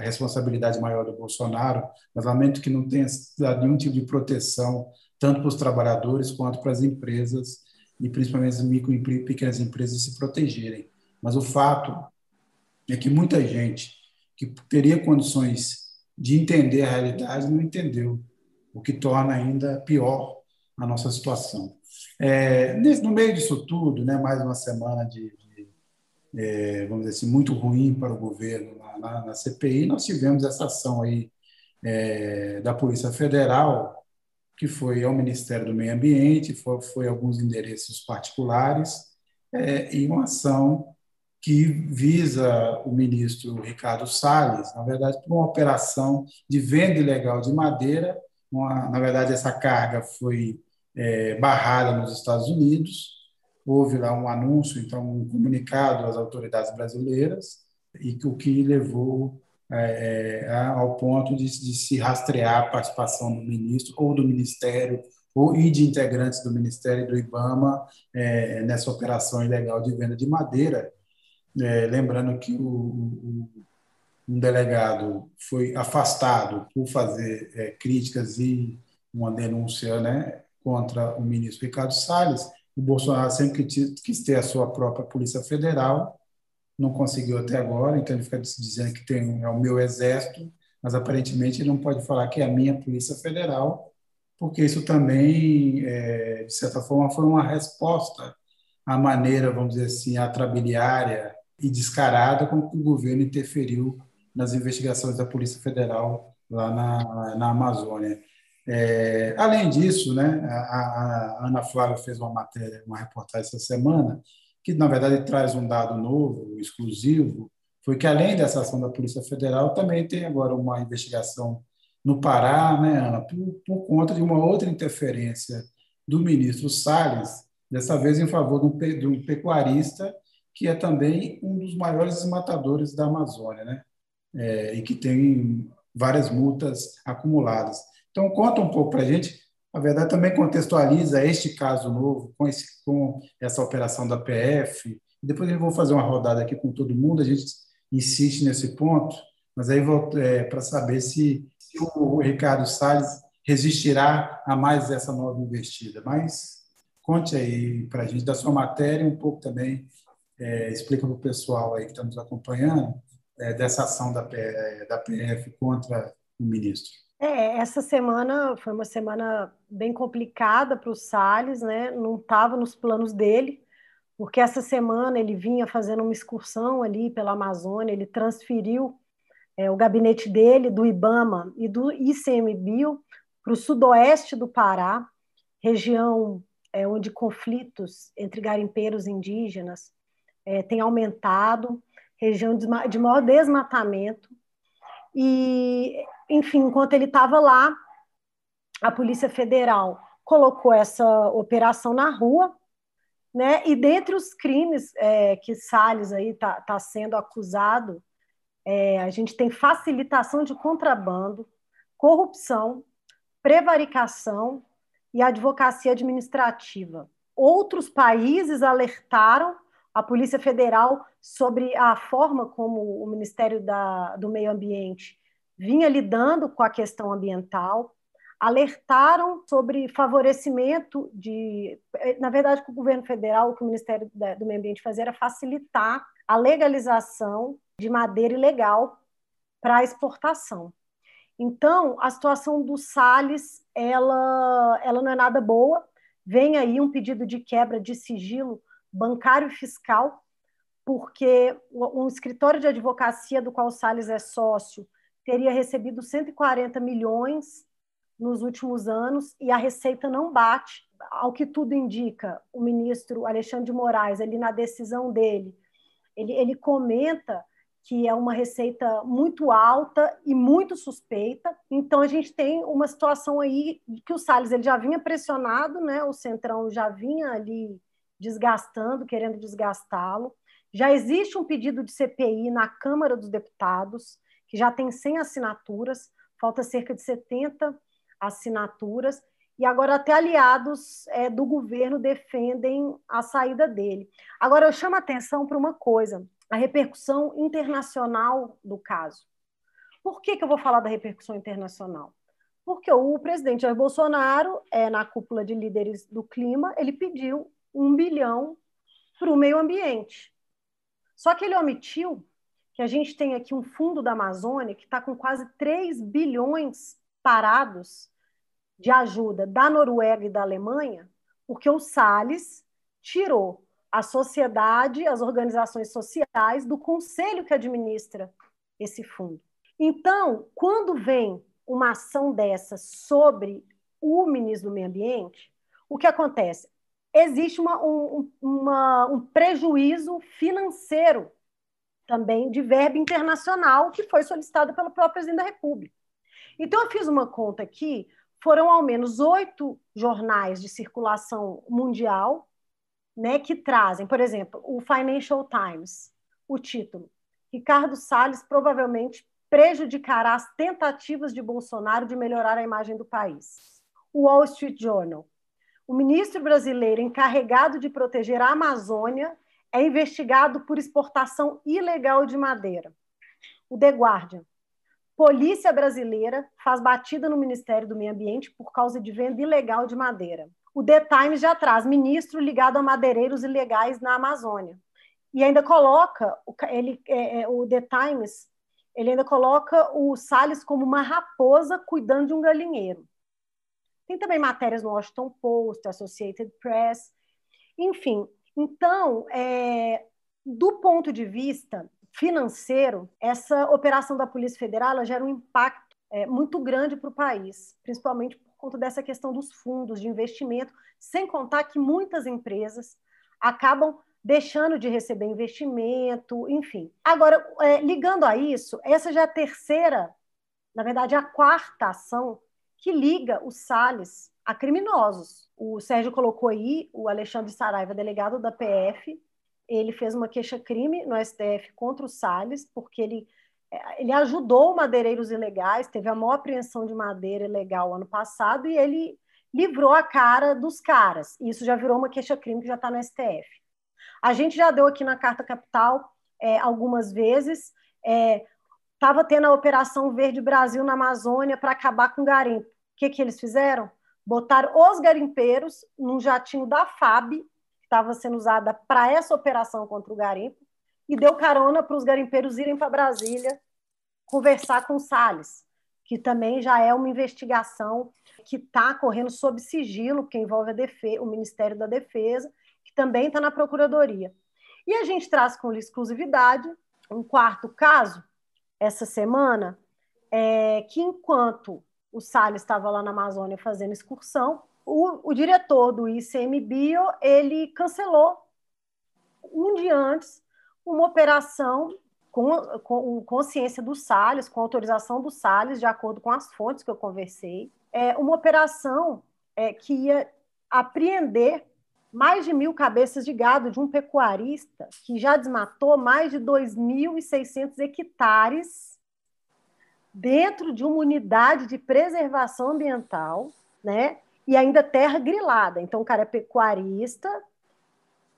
responsabilidade maior do Bolsonaro, mas lamento que não tenha dado nenhum tipo de proteção, tanto para os trabalhadores quanto para as empresas, e principalmente as micro e pequenas empresas se protegerem. Mas o fato é que muita gente que teria condições de entender a realidade não entendeu, o que torna ainda pior a nossa situação. É, no meio disso tudo, né, mais uma semana de, é, vamos dizer assim, muito ruim para o governo na, na, na CPI, nós tivemos essa ação aí é, da Polícia Federal, que foi ao Ministério do Meio Ambiente, foi, foi alguns endereços particulares, é, e uma ação que visa o ministro Ricardo Salles, na verdade, por uma operação de venda ilegal de madeira. Uma, na verdade, essa carga foi é, barrada nos Estados Unidos, houve lá um anúncio, então um comunicado às autoridades brasileiras e o que levou é, é ao ponto de, de, se rastrear a participação do ministro ou do ministério ou e de integrantes do ministério do IBAMA é, nessa operação ilegal de venda de madeira, é, lembrando que o, o, um delegado foi afastado por fazer é, críticas e uma denúncia né, contra o ministro Ricardo Salles, o Bolsonaro sempre quis ter a sua própria Polícia Federal, não conseguiu até agora, então ele fica dizendo que tem é o meu exército, mas aparentemente ele não pode falar que é a minha Polícia Federal, porque isso também, é, de certa forma, foi uma resposta à maneira, vamos dizer assim, atrabiliária e descarada com que o governo interferiu nas investigações da Polícia Federal lá na, na Amazônia. É, além disso, né, a, a, Ana Flávia fez uma matéria, uma reportagem essa semana, que na verdade traz um dado novo, exclusivo, foi que além dessa ação da Polícia Federal, também tem agora uma investigação no Pará, né, Ana, por, por conta de uma outra interferência do ministro Salles, dessa vez em favor de um, de um pecuarista que é também um dos maiores desmatadores da Amazônia, né, é, e que tem várias multas acumuladas. Então, conta um pouco para a gente. A verdade também contextualiza este caso novo com, esse, com essa operação da PF. Depois eu vou fazer uma rodada aqui com todo mundo, a gente insiste nesse ponto, mas aí é, para saber se, se, o Ricardo Salles resistirá a mais essa nova investida. Mas conte aí para a gente da sua matéria um pouco também, é, explica para o pessoal aí que está nos acompanhando dessa ação da, da PF contra o ministro. É, essa semana foi uma semana bem complicada para o Salles, né? Não estava nos planos dele, porque essa semana ele vinha fazendo uma excursão ali pela Amazônia, ele transferiu é, o gabinete dele do IBAMA e do ICMBio para o sudoeste do Pará, região é, onde conflitos entre garimpeiros indígenas é, têm aumentado, região de, maior desmatamento. E enfim, enquanto ele estava lá, a Polícia Federal colocou essa operação na rua, né? E dentre os crimes é, que Salles aí está tá sendo acusado, é, a gente tem facilitação de contrabando, corrupção, prevaricação e advocacia administrativa. Outros países alertaram a Polícia Federal sobre a forma como o Ministério da, do Meio Ambiente vinha lidando com a questão ambiental, alertaram sobre favorecimento de. Na verdade, o governo federal, o que o Ministério do Meio Ambiente fazia era facilitar a legalização de madeira ilegal para exportação. Então, a situação do Salles, ela, ela não é nada boa. Vem aí um pedido de quebra de sigilo bancário fiscal, porque um escritório de advocacia do qual o Salles é sócio teria recebido 140 milhões nos últimos anos e a receita não bate. Ao que tudo indica, o ministro Alexandre de Moraes, ali na decisão dele, ele, ele comenta que é uma receita muito alta e muito suspeita. Então a gente tem uma situação aí que o Salles ele já vinha pressionado, né? O Centrão já vinha ali desgastando, querendo desgastá-lo. Já existe um pedido de CPI na Câmara dos Deputados, que já tem 100 assinaturas, falta cerca de 70 assinaturas, e agora até aliados é, do governo defendem a saída dele. Agora eu chamo a atenção para uma coisa: a repercussão internacional do caso. Por que, que eu vou falar da repercussão internacional? Porque o presidente Jair Bolsonaro, é, na cúpula de líderes do clima, ele pediu um bilhão para o meio ambiente. Só que ele omitiu que a gente tem aqui um fundo da Amazônia que está com quase 3 bilhões parados de ajuda da Noruega e da Alemanha, porque o Salles tirou a sociedade, as organizações sociais do conselho que administra esse fundo. Então, quando vem uma ação dessa sobre o ministro do Meio Ambiente, o que acontece? Existe uma, um, uma, um prejuízo financeiro também de verba internacional que foi solicitada pelo próprio presidente da República. Então, eu fiz uma conta aqui, foram ao menos oito jornais de circulação mundial né, que trazem, por exemplo, o Financial Times, o título, Ricardo Salles provavelmente prejudicará as tentativas de Bolsonaro de melhorar a imagem do país. O Wall Street Journal, o ministro brasileiro encarregado de proteger a Amazônia é investigado por exportação ilegal de madeira. O The Guardian, polícia brasileira faz batida no Ministério do Meio Ambiente por causa de venda ilegal de madeira o The Times já traz ministro ligado a madeireiros ilegais na Amazônia. E ainda coloca, ele, é, é, o The Times, ele ainda coloca o Salles como uma raposa cuidando de um galinheiro. Tem também matérias no Washington Post, Associated Press, enfim. Então, é, do ponto de vista financeiro, essa operação da Polícia Federal gera um impacto é, muito grande para o país, principalmente conta dessa questão dos fundos de investimento, sem contar que muitas empresas acabam deixando de receber investimento, enfim. Agora, é, ligando a isso, essa já é a terceira, na verdade, a quarta ação que liga os Salles a criminosos. O Sérgio colocou aí o Alexandre Saraiva, delegado da PF, ele fez uma queixa-crime no STF contra o Salles, porque ele ele ajudou madeireiros ilegais, teve a maior apreensão de madeira ilegal ano passado e ele livrou a cara dos caras. Isso já virou uma queixa-crime que já está no STF. A gente já deu aqui na Carta Capital é, algumas vezes. Estava é, tendo a Operação Verde Brasil na Amazônia para acabar com o garimpo. O que, que eles fizeram? Botaram os garimpeiros num jatinho da FAB, que estava sendo usada para essa operação contra o garimpo, e deu carona para os garimpeiros irem para Brasília conversar com o Salles, que também já é uma investigação que está correndo sob sigilo, que envolve o Ministério da Defesa, que também está na Procuradoria. E a gente traz com exclusividade um quarto caso, essa semana, é, que enquanto o Salles estava lá na Amazônia fazendo excursão, o, o diretor do ICMBio, ele cancelou um dia antes uma operação com, com consciência do Salles, com autorização do Salles, de acordo com as fontes que eu conversei, é uma operação é, que ia apreender mais de mil cabeças de gado de um pecuarista que já desmatou mais de 2.600 hectares dentro de uma unidade de preservação ambiental, né? E ainda terra grilada. Então, o cara é pecuarista,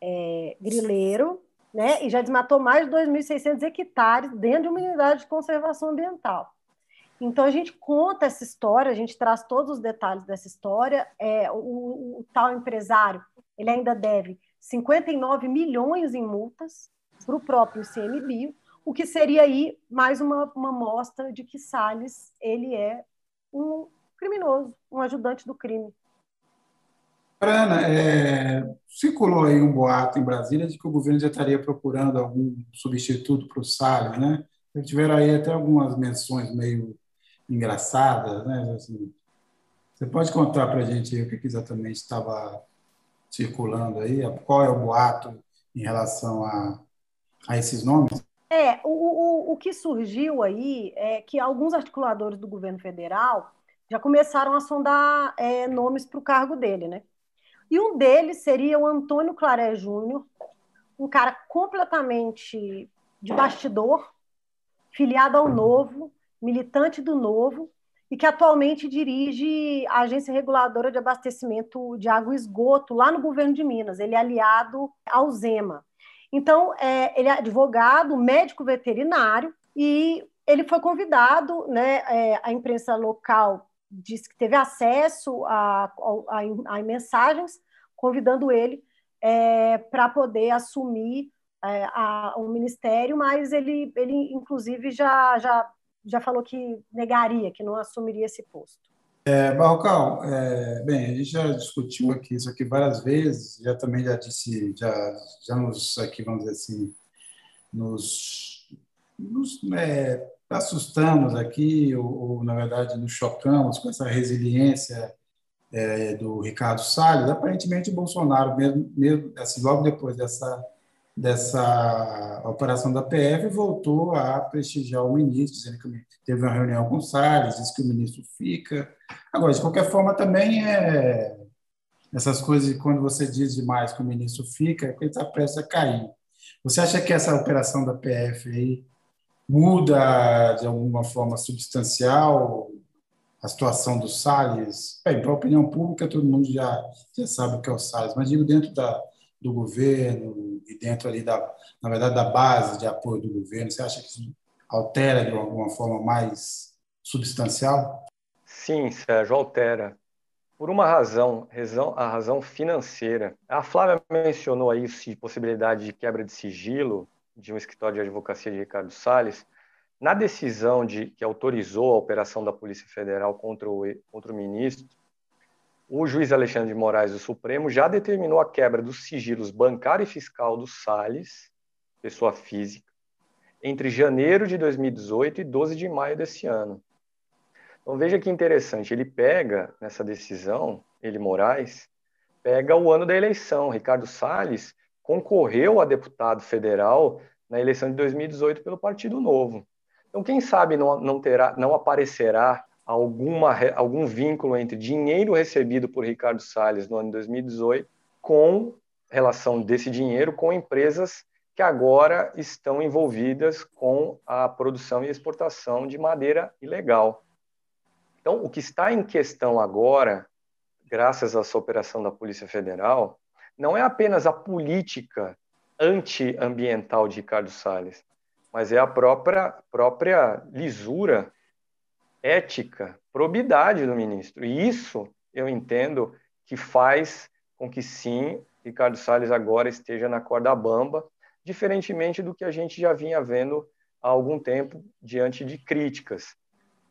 é, grileiro, né, e já desmatou mais de 2.600 hectares dentro de uma unidade de conservação ambiental. Então, a gente conta essa história, a gente traz todos os detalhes dessa história. É, o, o tal empresário ele ainda deve 59 milhões em multas para o próprio CMBio, o que seria aí mais uma, uma mostra de que Salles ele é um criminoso, um ajudante do crime. Ana, é, circulou aí um boato em Brasília de que o governo já estaria procurando algum substituto para o Salles, né? Tiveram aí até algumas menções meio engraçadas, né? Assim, você pode contar para a gente o que exatamente estava circulando aí? Qual é o boato em relação a, a esses nomes? É, o, o, o que surgiu aí é que alguns articuladores do governo federal já começaram a sondar é, nomes para o cargo dele, né? E um deles seria o Antônio Claré Júnior, um cara completamente de bastidor, filiado ao Novo, militante do Novo, e que atualmente dirige a Agência Reguladora de Abastecimento de Água e Esgoto lá no governo de Minas. Ele é aliado ao Zema. Então, é, ele é advogado, médico veterinário, e ele foi convidado, né, é, a imprensa local disse que teve acesso a, a, a mensagens convidando ele é, para poder assumir é, a, o ministério, mas ele, ele inclusive já, já, já falou que negaria, que não assumiria esse posto. É, Barrocal, é, bem, a gente já discutiu aqui isso aqui várias vezes, já também já disse, já, já nos aqui, vamos dizer assim, nos, nos é, assustamos aqui, ou, ou, na verdade nos chocamos com essa resiliência é, do Ricardo Salles, aparentemente o Bolsonaro, mesmo, mesmo assim, logo depois dessa, dessa operação da PF, voltou a prestigiar o ministro, dizendo que teve uma reunião com o Salles, disse que o ministro fica. Agora, de qualquer forma, também é essas coisas, quando você diz demais que o ministro fica, é porque ele está prestes a cair. Você acha que essa operação da PF aí muda de alguma forma substancial a situação do Salles? Bem, para a opinião pública, todo mundo já, já sabe o que é o Salles, mas digo dentro da, do governo e dentro ali da, na verdade, da base de apoio do governo, você acha que isso altera de alguma forma mais substancial? Sim, Sérgio, altera. Por uma razão, a razão financeira. A Flávia mencionou aí a possibilidade de quebra de sigilo de um escritório de advocacia de Ricardo Salles. Na decisão de que autorizou a operação da Polícia Federal contra o, contra o ministro, o juiz Alexandre de Moraes do Supremo já determinou a quebra dos sigilos bancário e fiscal do Salles, pessoa física, entre janeiro de 2018 e 12 de maio desse ano. Então veja que interessante, ele pega nessa decisão, ele Moraes, pega o ano da eleição. Ricardo Salles concorreu a deputado federal na eleição de 2018 pelo Partido Novo. Então, quem sabe não, não terá, não aparecerá alguma, algum vínculo entre dinheiro recebido por Ricardo Salles no ano de 2018 com relação desse dinheiro com empresas que agora estão envolvidas com a produção e exportação de madeira ilegal. Então, o que está em questão agora, graças a essa operação da Polícia Federal, não é apenas a política antiambiental de Ricardo Salles, mas é a própria, própria lisura ética, probidade do ministro. E isso eu entendo que faz com que sim, Ricardo Salles agora esteja na corda bamba, diferentemente do que a gente já vinha vendo há algum tempo diante de críticas.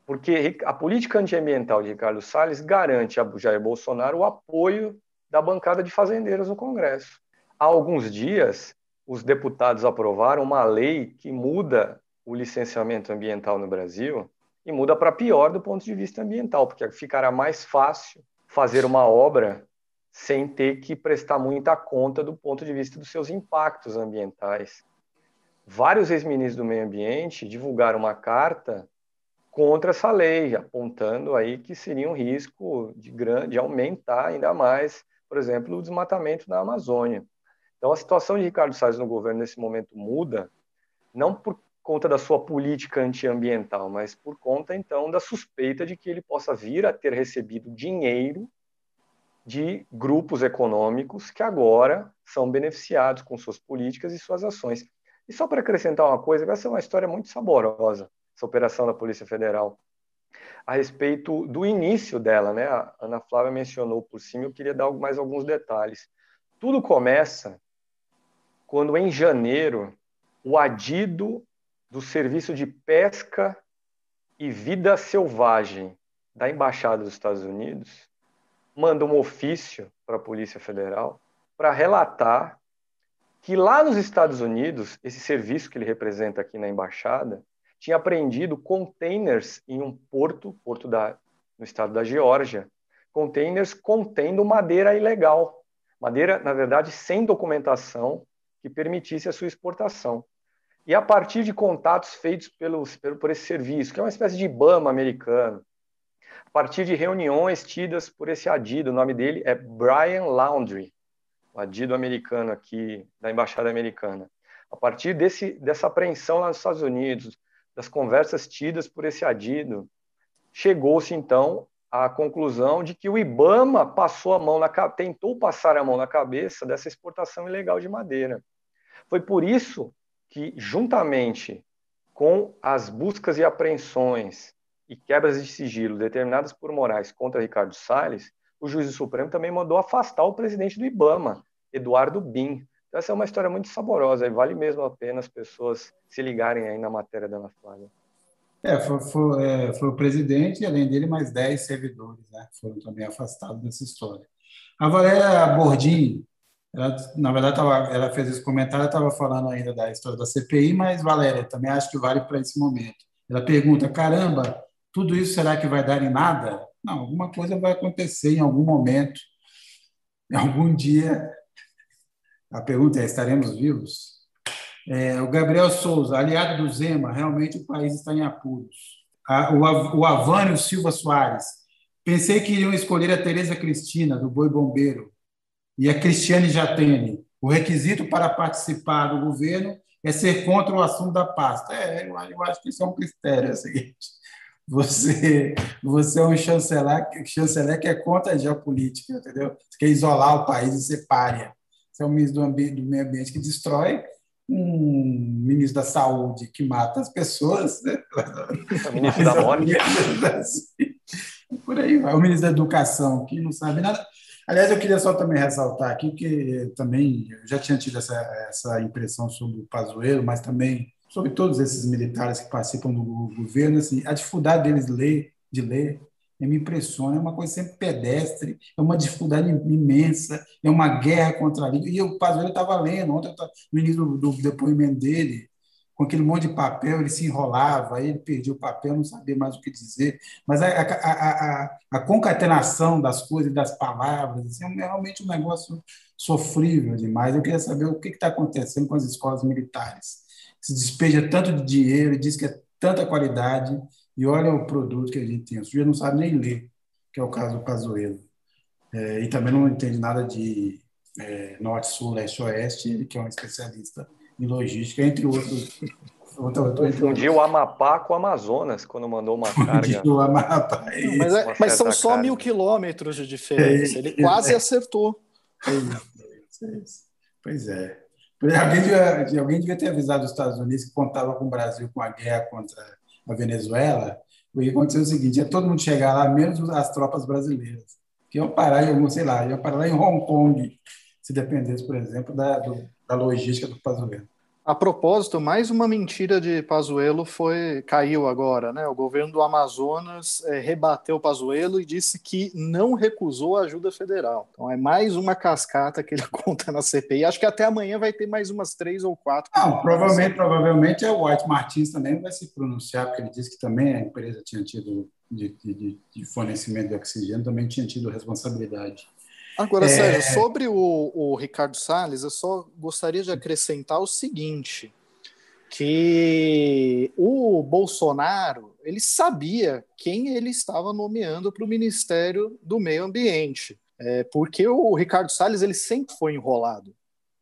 Porque a política antiambiental de Ricardo Salles garante a Jair Bolsonaro o apoio da bancada de fazendeiros no Congresso. Há alguns dias, os deputados aprovaram uma lei que muda o licenciamento ambiental no Brasil e muda para pior do ponto de vista ambiental, porque ficará mais fácil fazer uma obra sem ter que prestar muita conta do ponto de vista dos seus impactos ambientais. Vários ex-ministros do meio ambiente divulgaram uma carta contra essa lei, apontando aí que seria um risco de, grande, de aumentar ainda mais, por exemplo, o desmatamento na Amazônia. Então, a situação de Ricardo Salles no governo nesse momento muda, não por conta da sua política antiambiental, mas por conta, então, da suspeita de que ele possa vir a ter recebido dinheiro de grupos econômicos que agora são beneficiados com suas políticas e suas ações. E só para acrescentar uma coisa, vai ser uma história muito saborosa, essa operação da Polícia Federal, a respeito do início dela, né? A Ana Flávia mencionou por cima, eu queria dar mais alguns detalhes. Tudo começa quando em janeiro o adido do Serviço de Pesca e Vida Selvagem da Embaixada dos Estados Unidos manda um ofício para a Polícia Federal para relatar que lá nos Estados Unidos, esse serviço que ele representa aqui na embaixada, tinha apreendido containers em um porto, porto da, no estado da Geórgia, containers contendo madeira ilegal, madeira, na verdade, sem documentação que permitisse a sua exportação. E a partir de contatos feitos pelo, por esse serviço, que é uma espécie de IBAMA americano, a partir de reuniões tidas por esse adido, o nome dele é Brian Laundrie, o adido americano aqui da Embaixada Americana. A partir desse, dessa apreensão lá nos Estados Unidos, das conversas tidas por esse adido, chegou-se então à conclusão de que o IBAMA passou a mão na tentou passar a mão na cabeça dessa exportação ilegal de madeira. Foi por isso que, juntamente com as buscas e apreensões e quebras de sigilo determinadas por Moraes contra Ricardo Salles, o juiz do Supremo também mandou afastar o presidente do IBAMA, Eduardo Bin. Então, essa é uma história muito saborosa e vale mesmo a pena as pessoas se ligarem aí na matéria da Ana Flávia. É, foi, foi, é, foi, o presidente e, além dele, mais 10 servidores né, foram também afastados dessa história. A Valéria Bordim ela, na verdade, tava, ela fez esse comentário, estava falando ainda da história da CPI, mas, Valéria, também acho que vale para esse momento. Ela pergunta: caramba, tudo isso será que vai dar em nada? Não, alguma coisa vai acontecer em algum momento, em algum dia. A pergunta é: estaremos vivos? É, o Gabriel Souza, aliado do Zema, realmente o país está em apuros. A, o, o Avânio Silva Soares, pensei que iriam escolher a Tereza Cristina, do Boi Bombeiro, e a Cristiane Jatene. O requisito para participar do governo é ser contra o assunto da pasta. É, eu acho que isso é um critério. É seguinte, você, você é um chanceler, chanceler que é contra a geopolítica, entendeu? Você quer isolar o país e ser párea. Você é um ministro do, ambiente, do meio ambiente que destrói, um ministro da saúde que mata as pessoas. Né? O ministro da morte. Por aí vai. O ministro da educação que não sabe nada. Aliás, eu queria só também ressaltar aqui, que também eu já tinha tido essa, essa impressão sobre o Pazuello, mas também sobre todos esses militares que participam do governo, assim, a dificuldade deles ler, de ler me impressiona, é uma coisa sempre pedestre, é uma dificuldade imensa, é uma guerra contra a língua. E o Pazuello estava lendo, ontem no início do, do depoimento dele, com aquele monte de papel, ele se enrolava, aí ele perdia o papel, não sabia mais o que dizer. Mas a, a, a, a concatenação das coisas, das palavras, assim, é realmente um negócio sofrível demais. Eu queria saber o que está acontecendo com as escolas militares. Se despeja tanto de dinheiro, diz que é tanta qualidade, e olha o produto que a gente tem. O sujeito não sabe nem ler, que é o caso do Pazuello. É, e também não entende nada de é, norte, sul, leste, oeste, ele que é um especialista em logística, entre outros. Confundiu o Amapá com o Amazonas quando mandou uma carga. o Amapá, é mas, é, mas, são só carga. mil quilômetros de diferença. Ele quase acertou. Pois é. Alguém devia, alguém devia ter avisado os Estados Unidos que contava com o Brasil com a guerra contra a Venezuela. O que aconteceu é o seguinte: é todo mundo chegar lá, menos as tropas brasileiras, que iam parar em, sei lá, iam parar lá em Hong Kong, se dependesse, por exemplo, da, do, da logística do Pazuello. A propósito, mais uma mentira de Pazuello foi caiu agora, né? O governo do Amazonas é, rebateu Pazuello e disse que não recusou a ajuda federal. Então é mais uma cascata que ele conta na CPI. Acho que até amanhã vai ter mais umas três ou quatro. Não, provavelmente, provavelmente é o White Martins também vai se pronunciar, porque ele disse que também a empresa tinha tido de, de, de fornecimento de oxigênio também tinha tido responsabilidade. Agora, é... Sérgio, sobre o, o Ricardo Salles, eu só gostaria de acrescentar o seguinte, que o Bolsonaro ele sabia quem ele estava nomeando para o Ministério do Meio Ambiente, é, porque o Ricardo Salles ele sempre foi enrolado,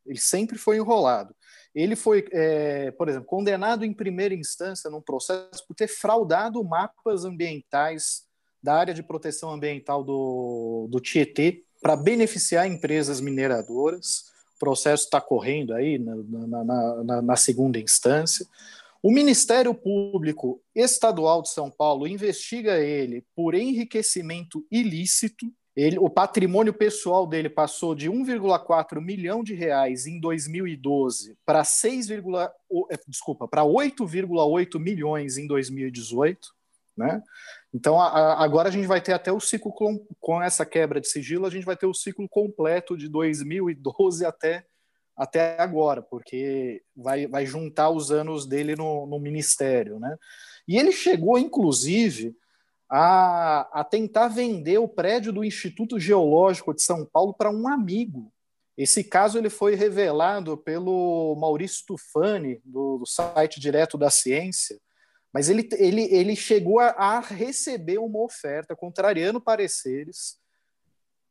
ele sempre foi enrolado. Ele foi, é, por exemplo, condenado em primeira instância num processo por ter fraudado mapas ambientais da área de proteção ambiental do, do Tietê, para beneficiar empresas mineradoras. O processo está correndo aí na, na, na, na segunda instância. O Ministério Público Estadual de São Paulo investiga ele por enriquecimento ilícito. Ele, o patrimônio pessoal dele passou de 1,4 milhão de reais em 2012 para 6, é, desculpa, para 8,8 milhões em 2018. né? Então, a, a, agora a gente vai ter até o ciclo com, com, essa quebra de sigilo, a gente vai ter o ciclo completo de 2012 até, até agora, porque vai, vai juntar os anos dele no, no ministério, né? E ele chegou, inclusive, a, a tentar vender o prédio do Instituto Geológico de São Paulo para um amigo. Esse caso ele foi revelado pelo Maurício Tufani, do, do site Direto da Ciência, mas ele, ele, ele chegou a, a receber uma oferta, contrariando pareceres,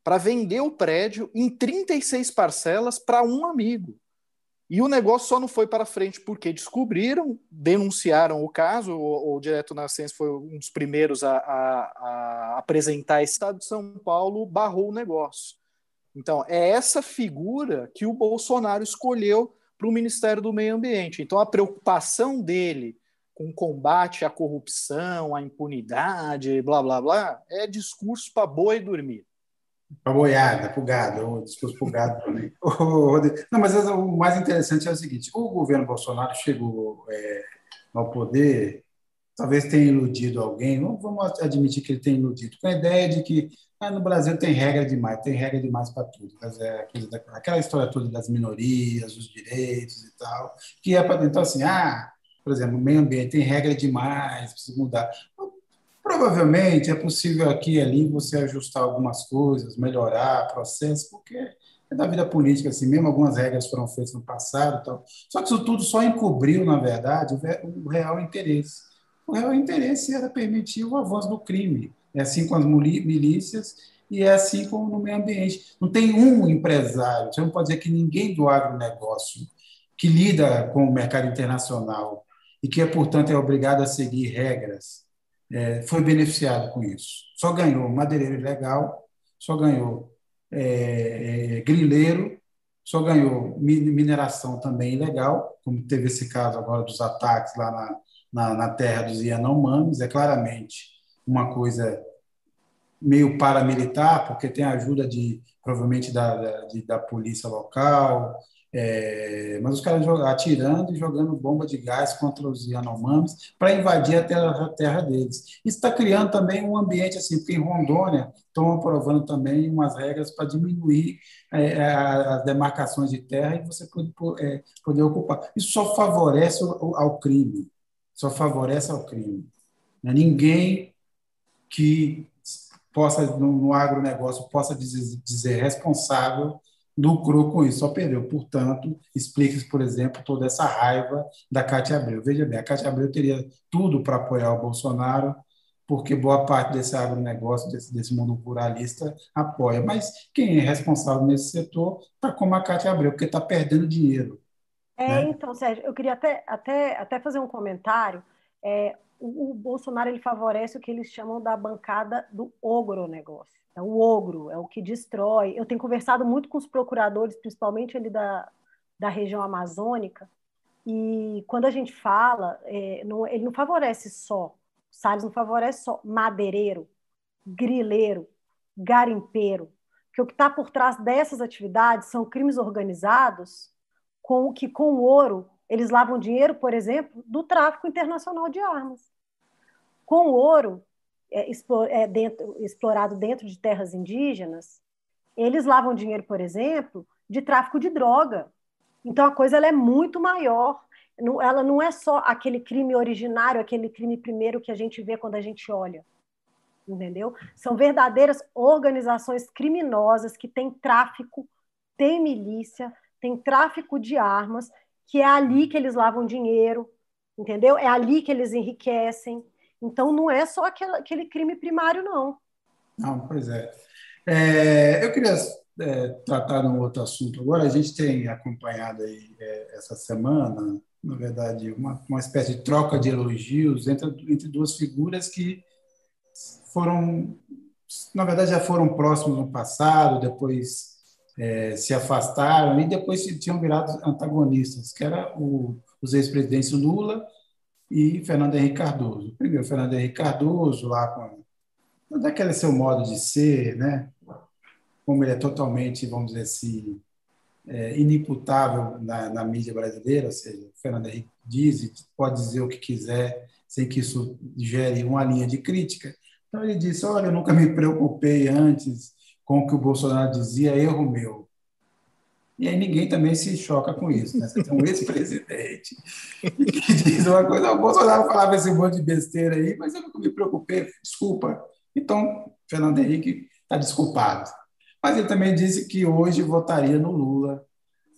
para vender o prédio em 36 parcelas para um amigo. E o negócio só não foi para frente porque descobriram, denunciaram o caso. O, o Direto na Ciência foi um dos primeiros a, a, a apresentar. Esse Estado de São Paulo barrou o negócio. Então, é essa figura que o Bolsonaro escolheu para o Ministério do Meio Ambiente. Então, a preocupação dele com combate à corrupção, à impunidade, blá, blá, blá, é discurso para boi dormir. Para boiada, para o gado, discurso para o gado também. Não, mas o mais interessante é o seguinte: o governo Bolsonaro chegou é, ao poder, talvez tenha iludido alguém, vamos admitir que ele tem iludido, com a ideia de que ah, no Brasil tem regra demais, tem regra demais para tudo. Mas é aquela história toda das minorias, os direitos e tal, que é para. Então, assim, ah, por exemplo, meio ambiente tem regra demais, precisa mudar. Provavelmente é possível aqui e ali você ajustar algumas coisas, melhorar processo, porque é da vida política assim mesmo, algumas regras foram feitas no passado tal. Só que isso tudo só encobriu, na verdade, o real interesse. O real interesse era permitir o avanço do crime. É assim com as milícias e é assim como no meio ambiente. Não tem um empresário, você não pode dizer que ninguém do agronegócio que lida com o mercado internacional e que, portanto, é obrigado a seguir regras é, foi beneficiado com isso. Só ganhou madeireiro ilegal, só ganhou é, é, grileiro, só ganhou mineração também ilegal, como teve esse caso agora dos ataques lá na, na, na terra dos Yanomamis, é claramente uma coisa meio paramilitar, porque tem a ajuda de provavelmente da, da, de, da polícia local, é, mas os caras atirando e jogando bomba de gás contra os Yanomamis para invadir a terra, a terra deles. Isso está criando também um ambiente assim, porque em Rondônia estão aprovando também umas regras para diminuir é, é as demarcações de terra e você poder, é, poder ocupar. Isso só favorece ao, ao crime, só favorece ao crime. Né? Ninguém que possa, no, no agronegócio, possa dizer, dizer responsável lucrou com isso, só perdeu. Portanto, explica, por exemplo, toda essa raiva da Cátia Abreu. Veja bem, a Cátia Abreu teria tudo para apoiar o Bolsonaro, porque boa parte desse agronegócio, desse, desse mundo ruralista, apoia. Mas quem é responsável nesse setor está como a Cátia Abreu, porque está perdendo dinheiro. É, né? então, Sérgio, eu queria até, até, até fazer um comentário. É, o, o Bolsonaro ele favorece o que eles chamam da bancada do ogronegócio é o ogro, é o que destrói. Eu tenho conversado muito com os procuradores, principalmente ali da, da região amazônica, e quando a gente fala, é, não, ele não favorece só, Salles não favorece só madeireiro, grileiro, garimpeiro, que o que está por trás dessas atividades são crimes organizados com que com o ouro eles lavam dinheiro, por exemplo, do tráfico internacional de armas. Com o ouro, é, é, dentro, explorado dentro de terras indígenas, eles lavam dinheiro, por exemplo, de tráfico de droga. Então a coisa ela é muito maior. ela não é só aquele crime originário, aquele crime primeiro que a gente vê quando a gente olha. Entendeu? São verdadeiras organizações criminosas que têm tráfico, têm milícia, têm tráfico de armas, que é ali que eles lavam dinheiro, entendeu? É ali que eles enriquecem. Então, não é só aquele, crime primário, não. Não, pois é. é eu queria é, tratar um outro assunto agora. A gente tem acompanhado aí é, essa semana, na verdade, uma, uma espécie de troca de elogios entre, entre duas figuras que foram, na verdade, já foram próximos no passado, depois é, se afastaram e depois se tinham virado antagonistas, que era o, os ex-presidentes Lula e Fernando Henrique Cardoso. Primeiro, Fernando Henrique Cardoso, lá com daquele seu modo de ser, né? como ele é totalmente, vamos dizer assim, é, inimputável na, na, mídia brasileira, ou seja, Fernando Henrique diz e pode dizer o que quiser sem que isso gere uma linha de crítica. Então ele disse: Olha, eu nunca me preocupei antes com o que o Bolsonaro dizia, erro meu. E aí ninguém também se choca com isso. Né? Você tem um ex-presidente que diz uma coisa, o Bolsonaro falava esse monte de besteira aí, mas eu nunca me preocupei, desculpa. Então, Fernando Henrique está desculpado. Mas ele também disse que hoje votaria no Lula,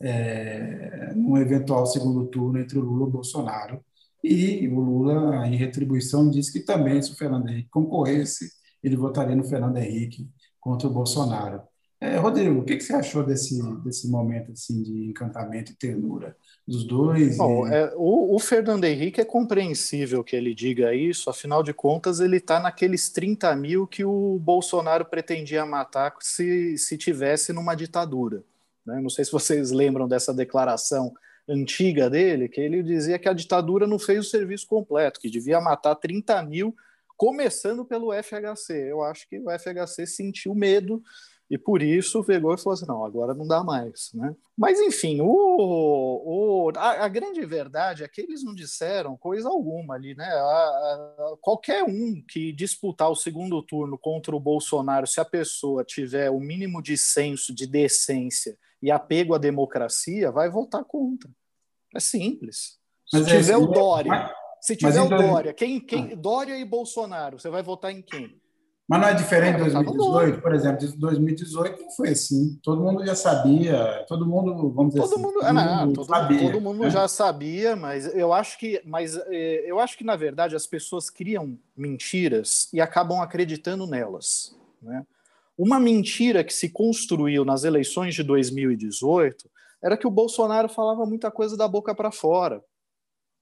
é, num eventual segundo turno entre o Lula e o Bolsonaro. E o Lula, em retribuição, disse que também, se o Fernando Henrique concorresse, ele votaria no Fernando Henrique contra o Bolsonaro. É, Rodrigo, o que, que, você achou desse, desse momento assim, de encantamento e ternura dos dois? Bom, e... é, o, o, Fernando Henrique é compreensível que ele diga isso, afinal de contas, ele está naqueles 30 mil que o Bolsonaro pretendia matar se, se tivesse numa ditadura. Né? Não sei se vocês lembram dessa declaração antiga dele, que ele dizia que a ditadura não fez o serviço completo, que devia matar 30 mil, começando pelo FHC. Eu acho que o FHC sentiu medo e por isso pegou e falou assim: não, agora não dá mais. Né? Mas, enfim, o, o, a, a, grande verdade é que eles não disseram coisa alguma ali. Né? A, a, qualquer um que disputar o segundo turno contra o Bolsonaro, se a pessoa tiver o mínimo de senso, de decência e apego à democracia, vai votar contra. É simples. Se mas tiver é, o Dória. Se tiver o Dória, quem, quem, ah. Dória e Bolsonaro, você vai votar em quem? Mas não é diferente de 2018, por exemplo, de 2018 não foi assim. Todo mundo já sabia, todo mundo, vamos dizer todo assim, mundo, todo, não, mundo todo, sabia, todo mundo né? já sabia, mas eu acho que, mas eh, eu acho que na verdade as pessoas criam mentiras e acabam acreditando nelas, né? Uma mentira que se construiu nas eleições de 2018 era que o Bolsonaro falava muita coisa da boca para fora,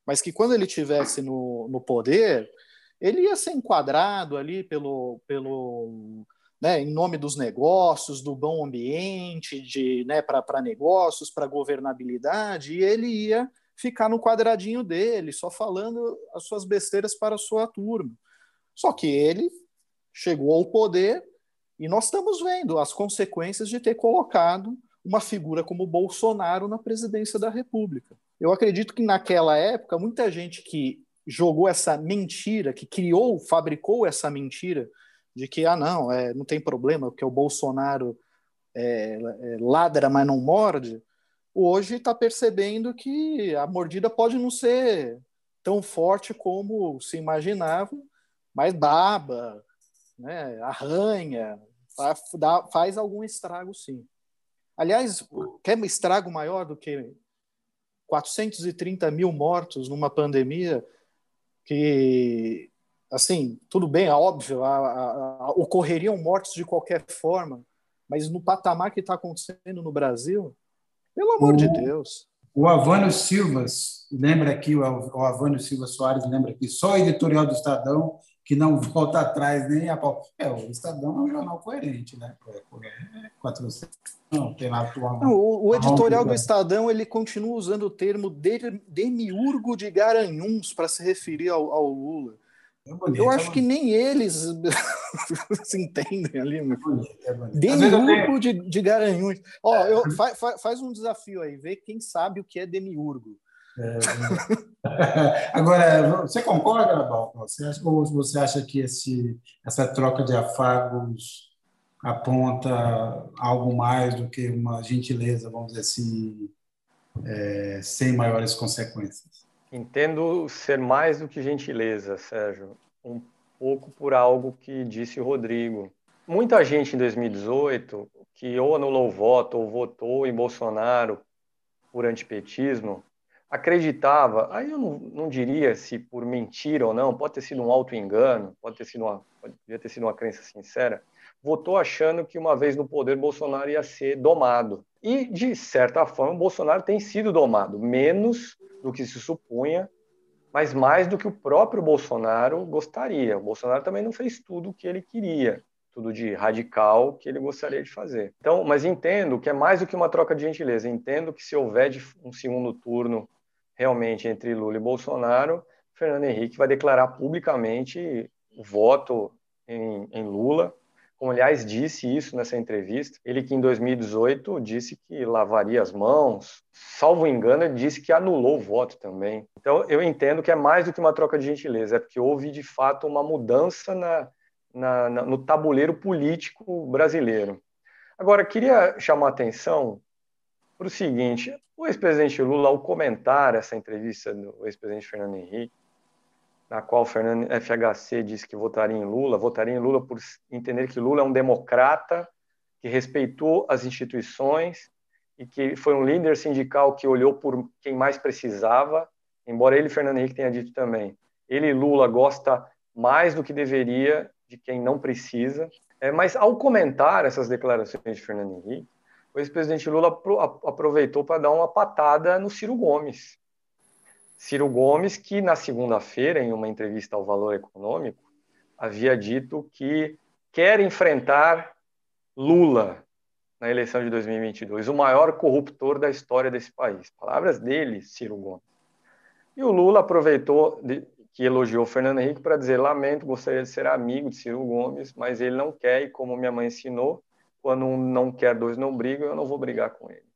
mas que quando ele tivesse no, no poder ele ia ser enquadrado ali pelo, pelo né, em nome dos negócios, do bom ambiente, de né, para negócios, para governabilidade, e ele ia ficar no quadradinho dele, só falando as suas besteiras para a sua turma. Só que ele chegou ao poder e nós estamos vendo as consequências de ter colocado uma figura como Bolsonaro na presidência da República. Eu acredito que naquela época, muita gente que jogou essa mentira, que criou, fabricou essa mentira de que, ah, não, é, não tem problema, porque o Bolsonaro é, é, ladra, mas não morde, hoje está percebendo que a mordida pode não ser tão forte como se imaginava, mas baba, né, arranha, faz, algum estrago sim. Aliás, quer estrago maior do que 430 mil mortos numa pandemia que, assim, tudo bem, é óbvio, a, a, a, ocorreriam mortes de qualquer forma, mas no patamar que está acontecendo no Brasil, pelo amor o, de Deus. O Avânio Silvas, lembra aqui, o, Avânio Silva Soares lembra aqui, só editorial do Estadão que não volta atrás nem a pau. É, o Estadão é um jornal coerente, né? É, é 400. Não, tem lá não, o, o editorial do Estadão ele continua usando o termo demiurgo de Garanhuns para se referir ao, ao Lula. É bonito, eu acho é que nem eles se entendem ali. É bonito, é bonito. Demiurgo de, de Garanhuns. Ó, eu, fa, fa, faz um desafio aí, vê quem sabe o que é demiurgo. É, agora, você concorda, Balco? Ou você acha que esse, essa troca de afagos aponta algo mais do que uma gentileza, vamos dizer assim, é, sem maiores consequências? Entendo ser mais do que gentileza, Sérgio. Um pouco por algo que disse o Rodrigo. Muita gente em 2018 que ou anulou o voto ou votou em Bolsonaro por antipetismo acreditava, aí eu não, não, diria se por mentira ou não, pode ter sido um auto-engano, pode ter sido uma, poderia ter sido uma crença sincera, votou achando que uma vez no poder Bolsonaro ia ser domado. E, de certa forma, Bolsonaro tem sido domado, menos do que se supunha, mas mais do que o próprio Bolsonaro gostaria. O Bolsonaro também não fez tudo o que ele queria, tudo de radical que ele gostaria de fazer. Então, mas entendo que é mais do que uma troca de gentileza. Entendo que se houver um segundo turno realmente entre Lula e Bolsonaro, Fernando Henrique vai declarar publicamente voto em, em Lula, como aliás disse isso nessa entrevista, ele que em 2018 disse que lavaria as mãos, salvo engano, disse que anulou o voto também. Então eu entendo que é mais do que uma troca de gentileza, é porque houve de fato uma mudança na, na, na, no tabuleiro político brasileiro. Agora, queria chamar a atenção para o seguinte: o ex-presidente Lula, ao comentar essa entrevista do ex-presidente Fernando Henrique, na qual Fernando FHC disse que votaria em Lula, votaria em Lula por entender que Lula é um democrata que respeitou as instituições e que foi um líder sindical que olhou por quem mais precisava, embora ele, Fernando Henrique, tenha dito também. Ele, Lula, gosta mais do que deveria de quem não precisa. É, mas ao comentar essas declarações de Fernando Henrique, o ex-presidente Lula aproveitou para dar uma patada no Ciro Gomes, Ciro Gomes, que na segunda-feira, em uma entrevista ao Valor Econômico, havia dito que quer enfrentar Lula na eleição de 2022, o maior corruptor da história desse país. Palavras dele, Ciro Gomes. E o Lula aproveitou de, que elogiou Fernando Henrique para dizer: lamento, gostaria de ser amigo de Ciro Gomes, mas ele não quer, e como minha mãe ensinou, quando um não quer, dois não brigam, eu não vou brigar com ele.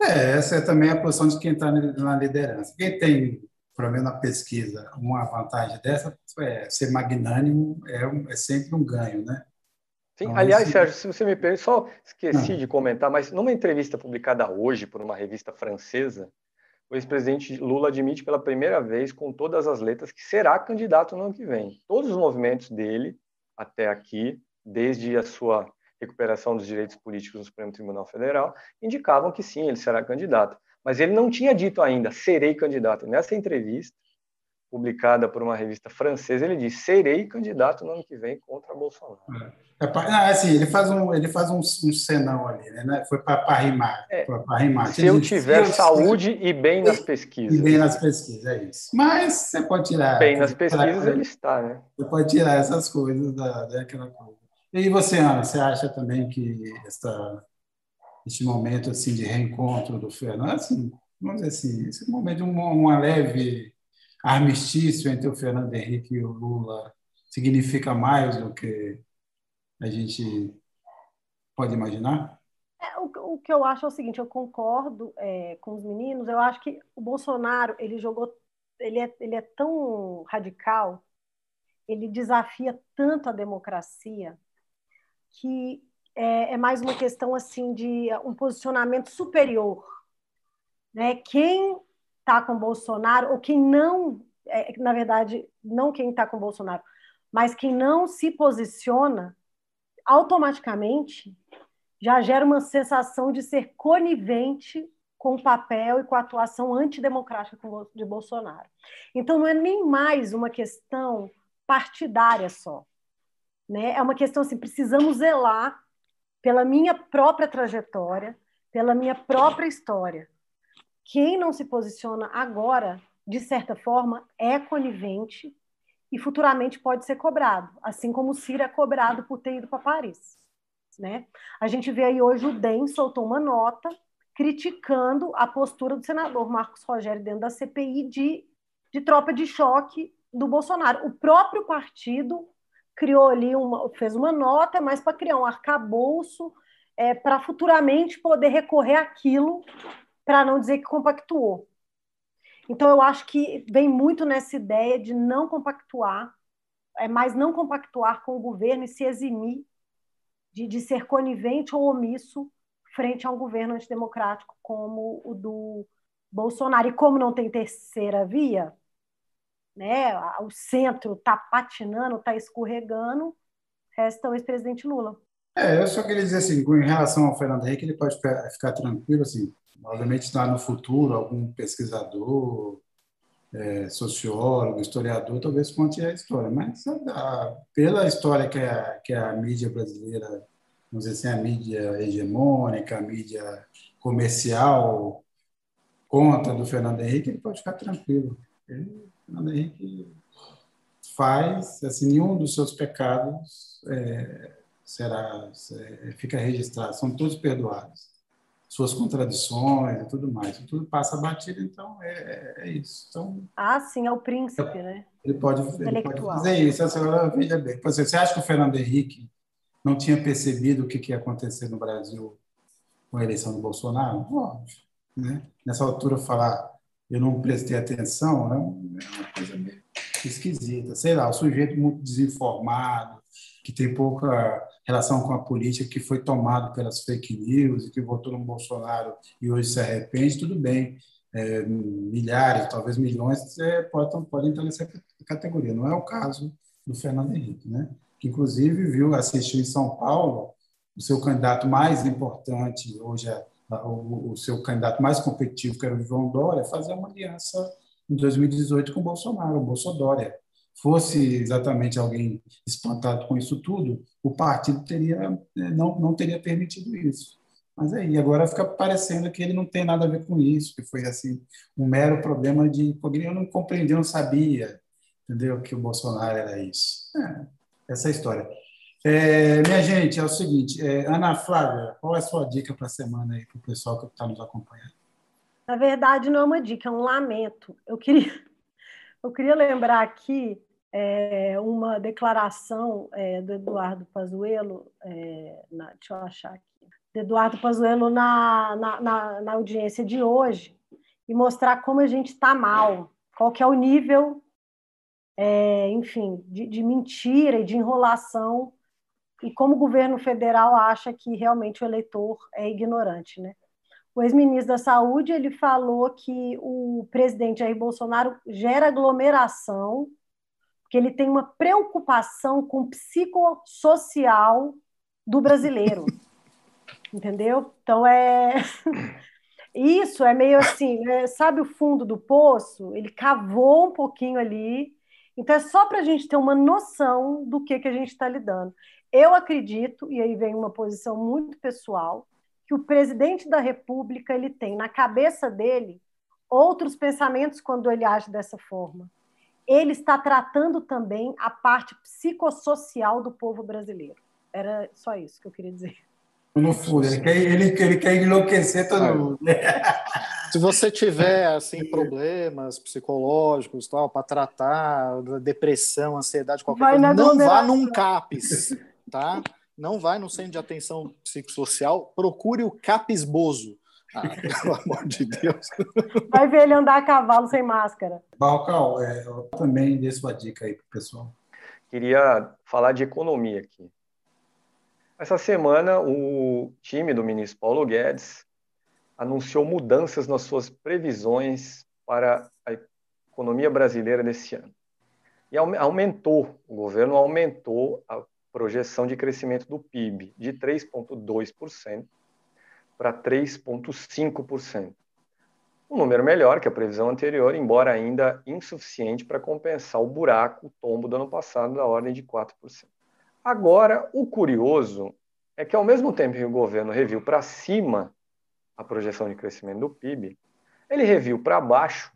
É, essa é também a posição de quem está na liderança. Quem tem, pelo menos na pesquisa, uma vantagem dessa é ser magnânimo é, é sempre um ganho, né? Sim, então, aliás, esse... Sérgio, se você me permite, só esqueci Não. de comentar, mas numa entrevista publicada hoje por uma revista francesa, o ex-presidente Lula admite pela primeira vez, com todas as letras, que será candidato no ano que vem. Todos os movimentos dele, até aqui, desde a sua recuperação dos direitos políticos no Supremo Tribunal Federal, indicavam que sim, ele será candidato. Mas ele não tinha dito ainda, serei candidato. Nessa entrevista, publicada por uma revista francesa, ele disse, serei candidato no ano que vem contra Bolsonaro. É, é assim, ele faz um, ele faz um, um senão ali, né? Foi para rimar. É, rimar. Se eu tiver saúde eu... e bem nas pesquisas. E bem nas pesquisas, é isso. Mas você pode tirar. Bem nas pesquisas tirar, ele está, né? Você pode tirar essas coisas da, daquela coisa. E você, Ana, você acha também que esta, este momento assim de reencontro do Fernando, assim, vamos dizer assim, esse momento de uma, uma leve armistício entre o Fernando Henrique e o Lula significa mais do que a gente pode imaginar? É, o, o, que eu acho é o seguinte, eu concordo é, com os meninos, eu acho que o Bolsonaro, ele jogou, ele é, ele é tão radical, ele desafia tanto a democracia, que é, é mais uma questão assim de um posicionamento superior. Né? Quem está com Bolsonaro, ou quem não, é, na verdade, não quem está com Bolsonaro, mas quem não se posiciona, automaticamente já gera uma sensação de ser conivente com o papel e com a atuação antidemocrática de Bolsonaro. Então, não é nem mais uma questão partidária só. Né? É uma questão assim, precisamos zelar pela minha própria trajetória, pela minha própria história. Quem não se posiciona agora, de certa forma, é conivente e futuramente pode ser cobrado, assim como o Ciro é cobrado por ter ido para Paris. Né? A gente vê aí hoje o DEM soltou uma nota criticando a postura do senador Marcos Rogério dentro da CPI de, de tropa de choque do Bolsonaro. O próprio partido criou ali uma, fez uma nota, mas para criar um arcabouço é, para futuramente poder recorrer àquilo, para não dizer que compactuou. Então, eu acho que vem muito nessa ideia de não compactuar, é mais não compactuar com o governo e se eximir de, de ser conivente ou omisso frente a um governo antidemocrático como o do Bolsonaro. E como não tem terceira via, né, o centro está patinando, está escorregando, resta o ex-presidente Lula. É, eu só queria dizer assim, em relação ao Fernando Henrique, ele pode ficar, tranquilo, assim, obviamente está no futuro algum pesquisador, é, sociólogo, historiador, talvez conte a história, mas a, pela história que a, que a mídia brasileira, vamos dizer assim, a mídia hegemônica, a mídia comercial conta do Fernando Henrique, ele pode ficar tranquilo. Ele Fernando Henrique faz, assim, nenhum dos seus pecados é, será, é, fica registrado, são todos perdoados. Suas contradições e tudo mais, tudo passa batido, então é, é isso. Então, ah, sim, é o príncipe, né? Ele pode, ele pode fazer isso. Agora, veja bem, você acha que o Fernando Henrique não tinha percebido o que, que ia acontecer no Brasil com a eleição do Bolsonaro? Óbvio. Né? Nessa altura, falar eu não prestei atenção né? é uma coisa meio esquisita. Sei lá, o sujeito muito desinformado, que tem pouca relação com a política, que foi tomado pelas fake news e que votou no Bolsonaro e hoje se arrepende, tudo bem. É, milhares, talvez milhões, é, podem, podem entrar nessa categoria. Não é o caso do Fernando Henrique, né? que inclusive viu, assistiu em São Paulo o seu candidato mais importante, hoje é o, seu candidato mais competitivo, que era o João Dória, fazer uma aliança em 2018 com o Bolsonaro, o Bolsonaro. Fosse exatamente alguém espantado com isso tudo, o partido teria não, não teria permitido isso. Mas aí agora fica parecendo que ele não tem nada a ver com isso, que foi assim um mero problema de eu não compreendi, não sabia, entendeu que o Bolsonaro era isso. É, essa é a história. É, minha gente, é o seguinte, é, Ana Flávia, qual é a sua dica para a semana aí para o pessoal que está nos acompanhando? Na verdade, não é uma dica, é um lamento. Eu queria, eu queria lembrar aqui é, uma declaração é, do Eduardo Pazuello, é, na, deixa eu achar aqui, do Eduardo Pazuello na, na, na, na audiência de hoje e mostrar como a gente está mal, qual que é o nível, é, enfim, de, de mentira e de enrolação e como o governo federal acha que realmente o eleitor é ignorante, né? O ex-ministro da Saúde ele falou que o presidente Jair Bolsonaro gera aglomeração, que ele tem uma preocupação com o psicossocial do brasileiro, entendeu? Então é isso é meio assim, né? sabe o fundo do poço? Ele cavou um pouquinho ali. Então é só para a gente ter uma noção do que que a gente está lidando. Eu acredito, e aí vem uma posição muito pessoal, que o presidente da República ele tem na cabeça dele outros pensamentos quando ele age dessa forma. Ele está tratando também a parte psicossocial do povo brasileiro. Era só isso que eu queria dizer. No fundo, ele quer, ele, ele quer enlouquecer todo mundo. Se você tiver assim problemas psicológicos, tal, para tratar depressão, ansiedade, qualquer Vai coisa, não vá num CAPES tá? Não vai no centro de atenção psicossocial, procure o Capisboso. Ah, pelo amor de Deus. Vai ver ele andar a cavalo sem máscara. Balcal, é, eu também dei sua dica aí pro pessoal. Queria falar de economia aqui. Essa semana, o time do ministro Paulo Guedes anunciou mudanças nas suas previsões para a economia brasileira desse ano. E aumentou, o governo aumentou a projeção de crescimento do PIB de 3,2% para 3,5%. Um número melhor que a previsão anterior, embora ainda insuficiente para compensar o buraco, o tombo do ano passado, da ordem de 4%. Agora, o curioso é que, ao mesmo tempo que o governo reviu para cima a projeção de crescimento do PIB, ele reviu para baixo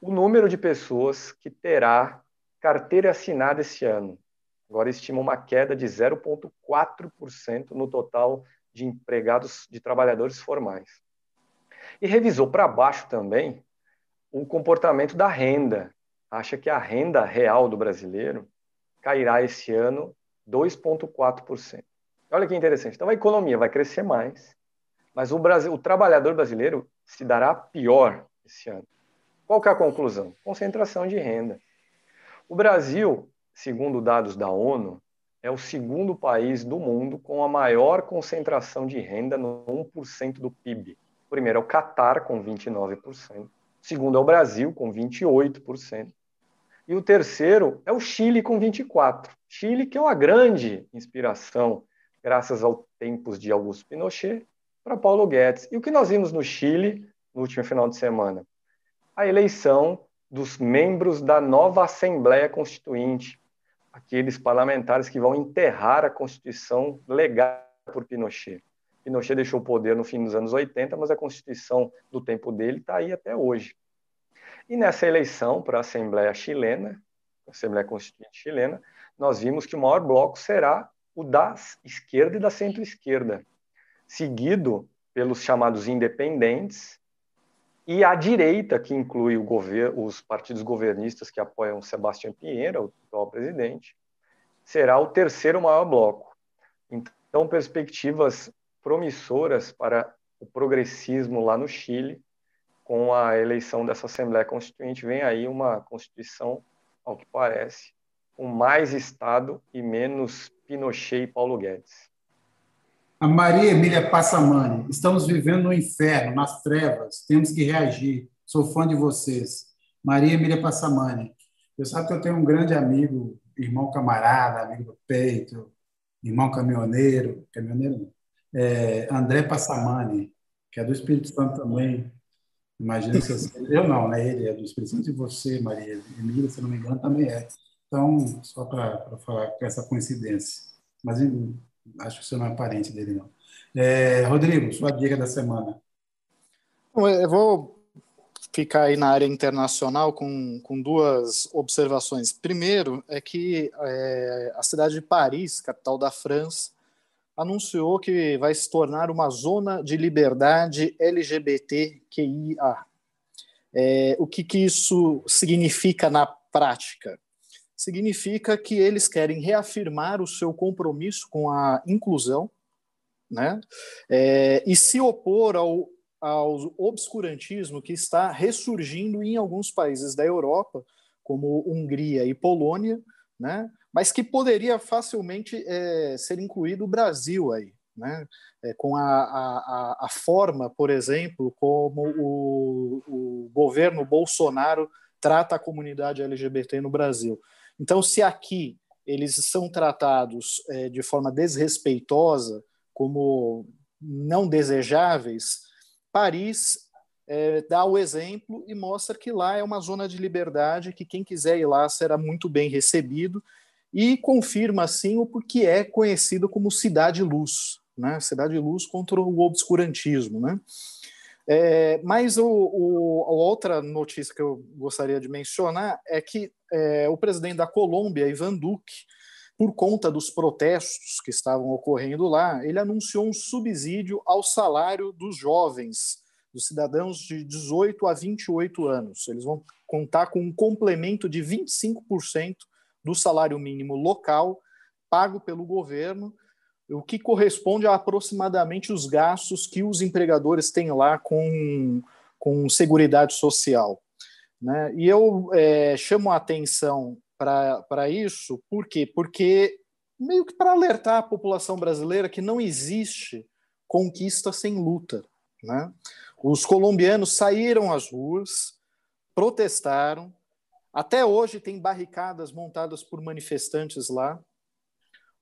o número de pessoas que terá carteira assinada esse ano, agora estima uma queda de 0,4% no total de empregados, de trabalhadores formais. E revisou para baixo também o comportamento da renda. Acha que a renda real do brasileiro cairá esse ano 2,4%. Olha que interessante. Então a economia vai crescer mais, mas o, Brasil, o trabalhador brasileiro se dará pior esse ano. Qual é a conclusão? Concentração de renda. O Brasil segundo dados da ONU, é o segundo país do mundo com a maior concentração de renda no 1% do PIB. O primeiro é o Catar, com 29%. O segundo é o Brasil, com 28%. E o terceiro é o Chile, com 24%. Chile, que é uma grande inspiração, graças aos tempos de Augusto Pinochet, para Paulo Guedes. E o que nós vimos no Chile no último final de semana? A eleição dos membros da nova Assembleia Constituinte, aqueles parlamentares que vão enterrar a Constituição legada por Pinochet. Pinochet deixou o poder no fim dos anos 80, mas a Constituição do tempo dele está aí até hoje. E nessa eleição para a Assembleia chilena, Assembleia Constituinte chilena, nós vimos que o maior bloco será o da esquerda e da centro-esquerda, seguido pelos chamados independentes e a direita, que inclui os partidos governistas que apoiam Sebastião Pinheira, o atual presidente, será o terceiro maior bloco. Então, perspectivas promissoras para o progressismo lá no Chile, com a eleição dessa Assembleia Constituinte, vem aí uma Constituição, ao que parece, com mais Estado e menos Pinochet e Paulo Guedes. A Maria Emília Passamani, estamos vivendo no inferno, nas trevas, temos que reagir. Sou fã de vocês. Maria Emília Passamani. Você sabe que eu tenho um grande amigo, irmão camarada, amigo do peito, irmão caminhoneiro, caminhoneiro não, é, André Passamani, que é do Espírito Santo também. Imagina se eu, eu não, né? Ele é do Espírito Santo e você, Maria Emília, se não me engano, também é. Então, só para falar com essa coincidência. Mas acho que você não é parente dele, não. É, Rodrigo, sua dica da semana. Eu vou ficar aí na área internacional com, com duas observações. Primeiro é que é, a cidade de Paris, capital da França, anunciou que vai se tornar uma zona de liberdade LGBTQIA. É, o que, que isso significa na prática? Significa que eles querem reafirmar o seu compromisso com a inclusão né? É, e se opor ao, ao obscurantismo que está ressurgindo em alguns países da Europa, como Hungria e Polônia, né? mas que poderia facilmente é, ser incluído o Brasil aí, né? É, com a, a, a, forma, por exemplo, como o, o governo Bolsonaro trata a comunidade LGBT no Brasil. Então, se aqui eles são tratados é, de forma desrespeitosa, como não desejáveis, Paris é, dá o exemplo e mostra que lá é uma zona de liberdade, que quem quiser ir lá será muito bem recebido e confirma assim o porquê é conhecido como Cidade Luz, né? Cidade Luz contra o obscurantismo, né? É, mas o, o, a outra notícia que eu gostaria de mencionar é que é, o presidente da Colômbia, Ivan Duque, por conta dos protestos que estavam ocorrendo lá, ele anunciou um subsídio ao salário dos jovens, dos cidadãos de 18 a 28 anos. Eles vão contar com um complemento de 25% do salário mínimo local pago pelo governo, o que corresponde a aproximadamente os gastos que os empregadores têm lá com, com Seguridade Social. Né? E eu é, chamo a atenção para isso, por quê? Porque meio que para alertar a população brasileira que não existe conquista sem luta. Né? Os colombianos saíram às ruas, protestaram, até hoje tem barricadas montadas por manifestantes lá.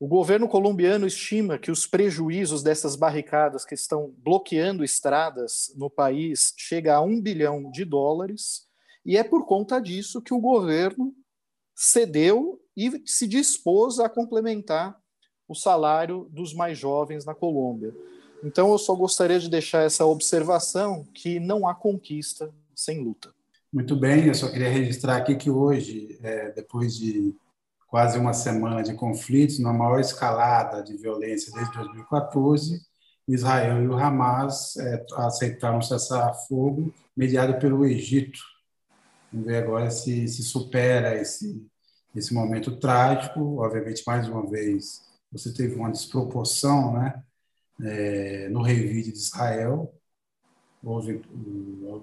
O governo colombiano estima que os prejuízos dessas barricadas que estão bloqueando estradas no país chega a um bilhão de dólares, e é por conta disso que o governo cedeu e se dispôs a complementar o salário dos mais jovens na Colômbia. Então, eu só gostaria de deixar essa observação que não há conquista sem luta. Muito bem, eu só queria registrar aqui que hoje, é, depois de quase uma semana de conflitos, na maior escalada de violência desde 2014, Israel e o Hamas é, aceitaram cessar fogo mediado pelo Egito. Vamos ver agora se, se supera esse, esse momento trágico. Obviamente, mais uma vez, você teve uma desproporção né, é, no revide de Israel, houve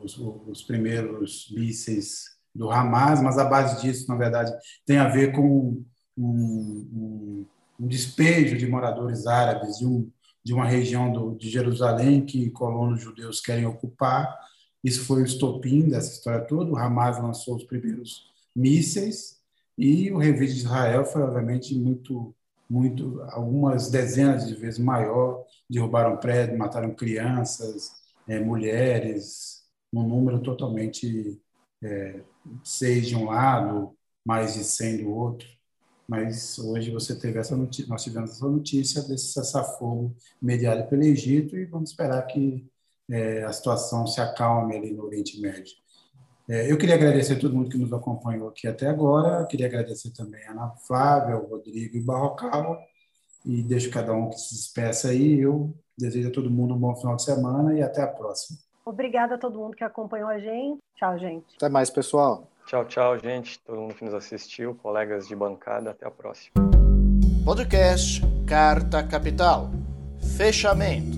os, os primeiros mísseis do Hamas, mas a base disso, na verdade, tem a ver com um, um, um despejo de moradores árabes de, um, de uma região do, de Jerusalém que colonos judeus querem ocupar. Isso foi o estopim dessa história toda. O Hamas lançou os primeiros mísseis e o revide de Israel foi, obviamente, muito, muito, algumas dezenas de vezes maior. Derrubaram prédios, mataram crianças, é, mulheres, num número totalmente é, seis de um lado, mais de 100 do outro. Mas hoje você teve essa notícia, nós tivemos essa notícia desse cessar-fogo mediado pelo Egito e vamos esperar que é, a situação se acalme ali no Oriente Médio. É, eu queria agradecer a todo mundo que nos acompanhou aqui até agora. Eu queria agradecer também a Ana Flávia, o Rodrigo e Barrocal. E deixo cada um que se despeça aí. Eu Desejo a todo mundo um bom final de semana e até a próxima. Obrigada a todo mundo que acompanhou a gente. Tchau, gente. Até mais, pessoal. Tchau, tchau, gente. Todo mundo que nos assistiu, colegas de bancada. Até a próxima. Podcast Carta Capital. Fechamento.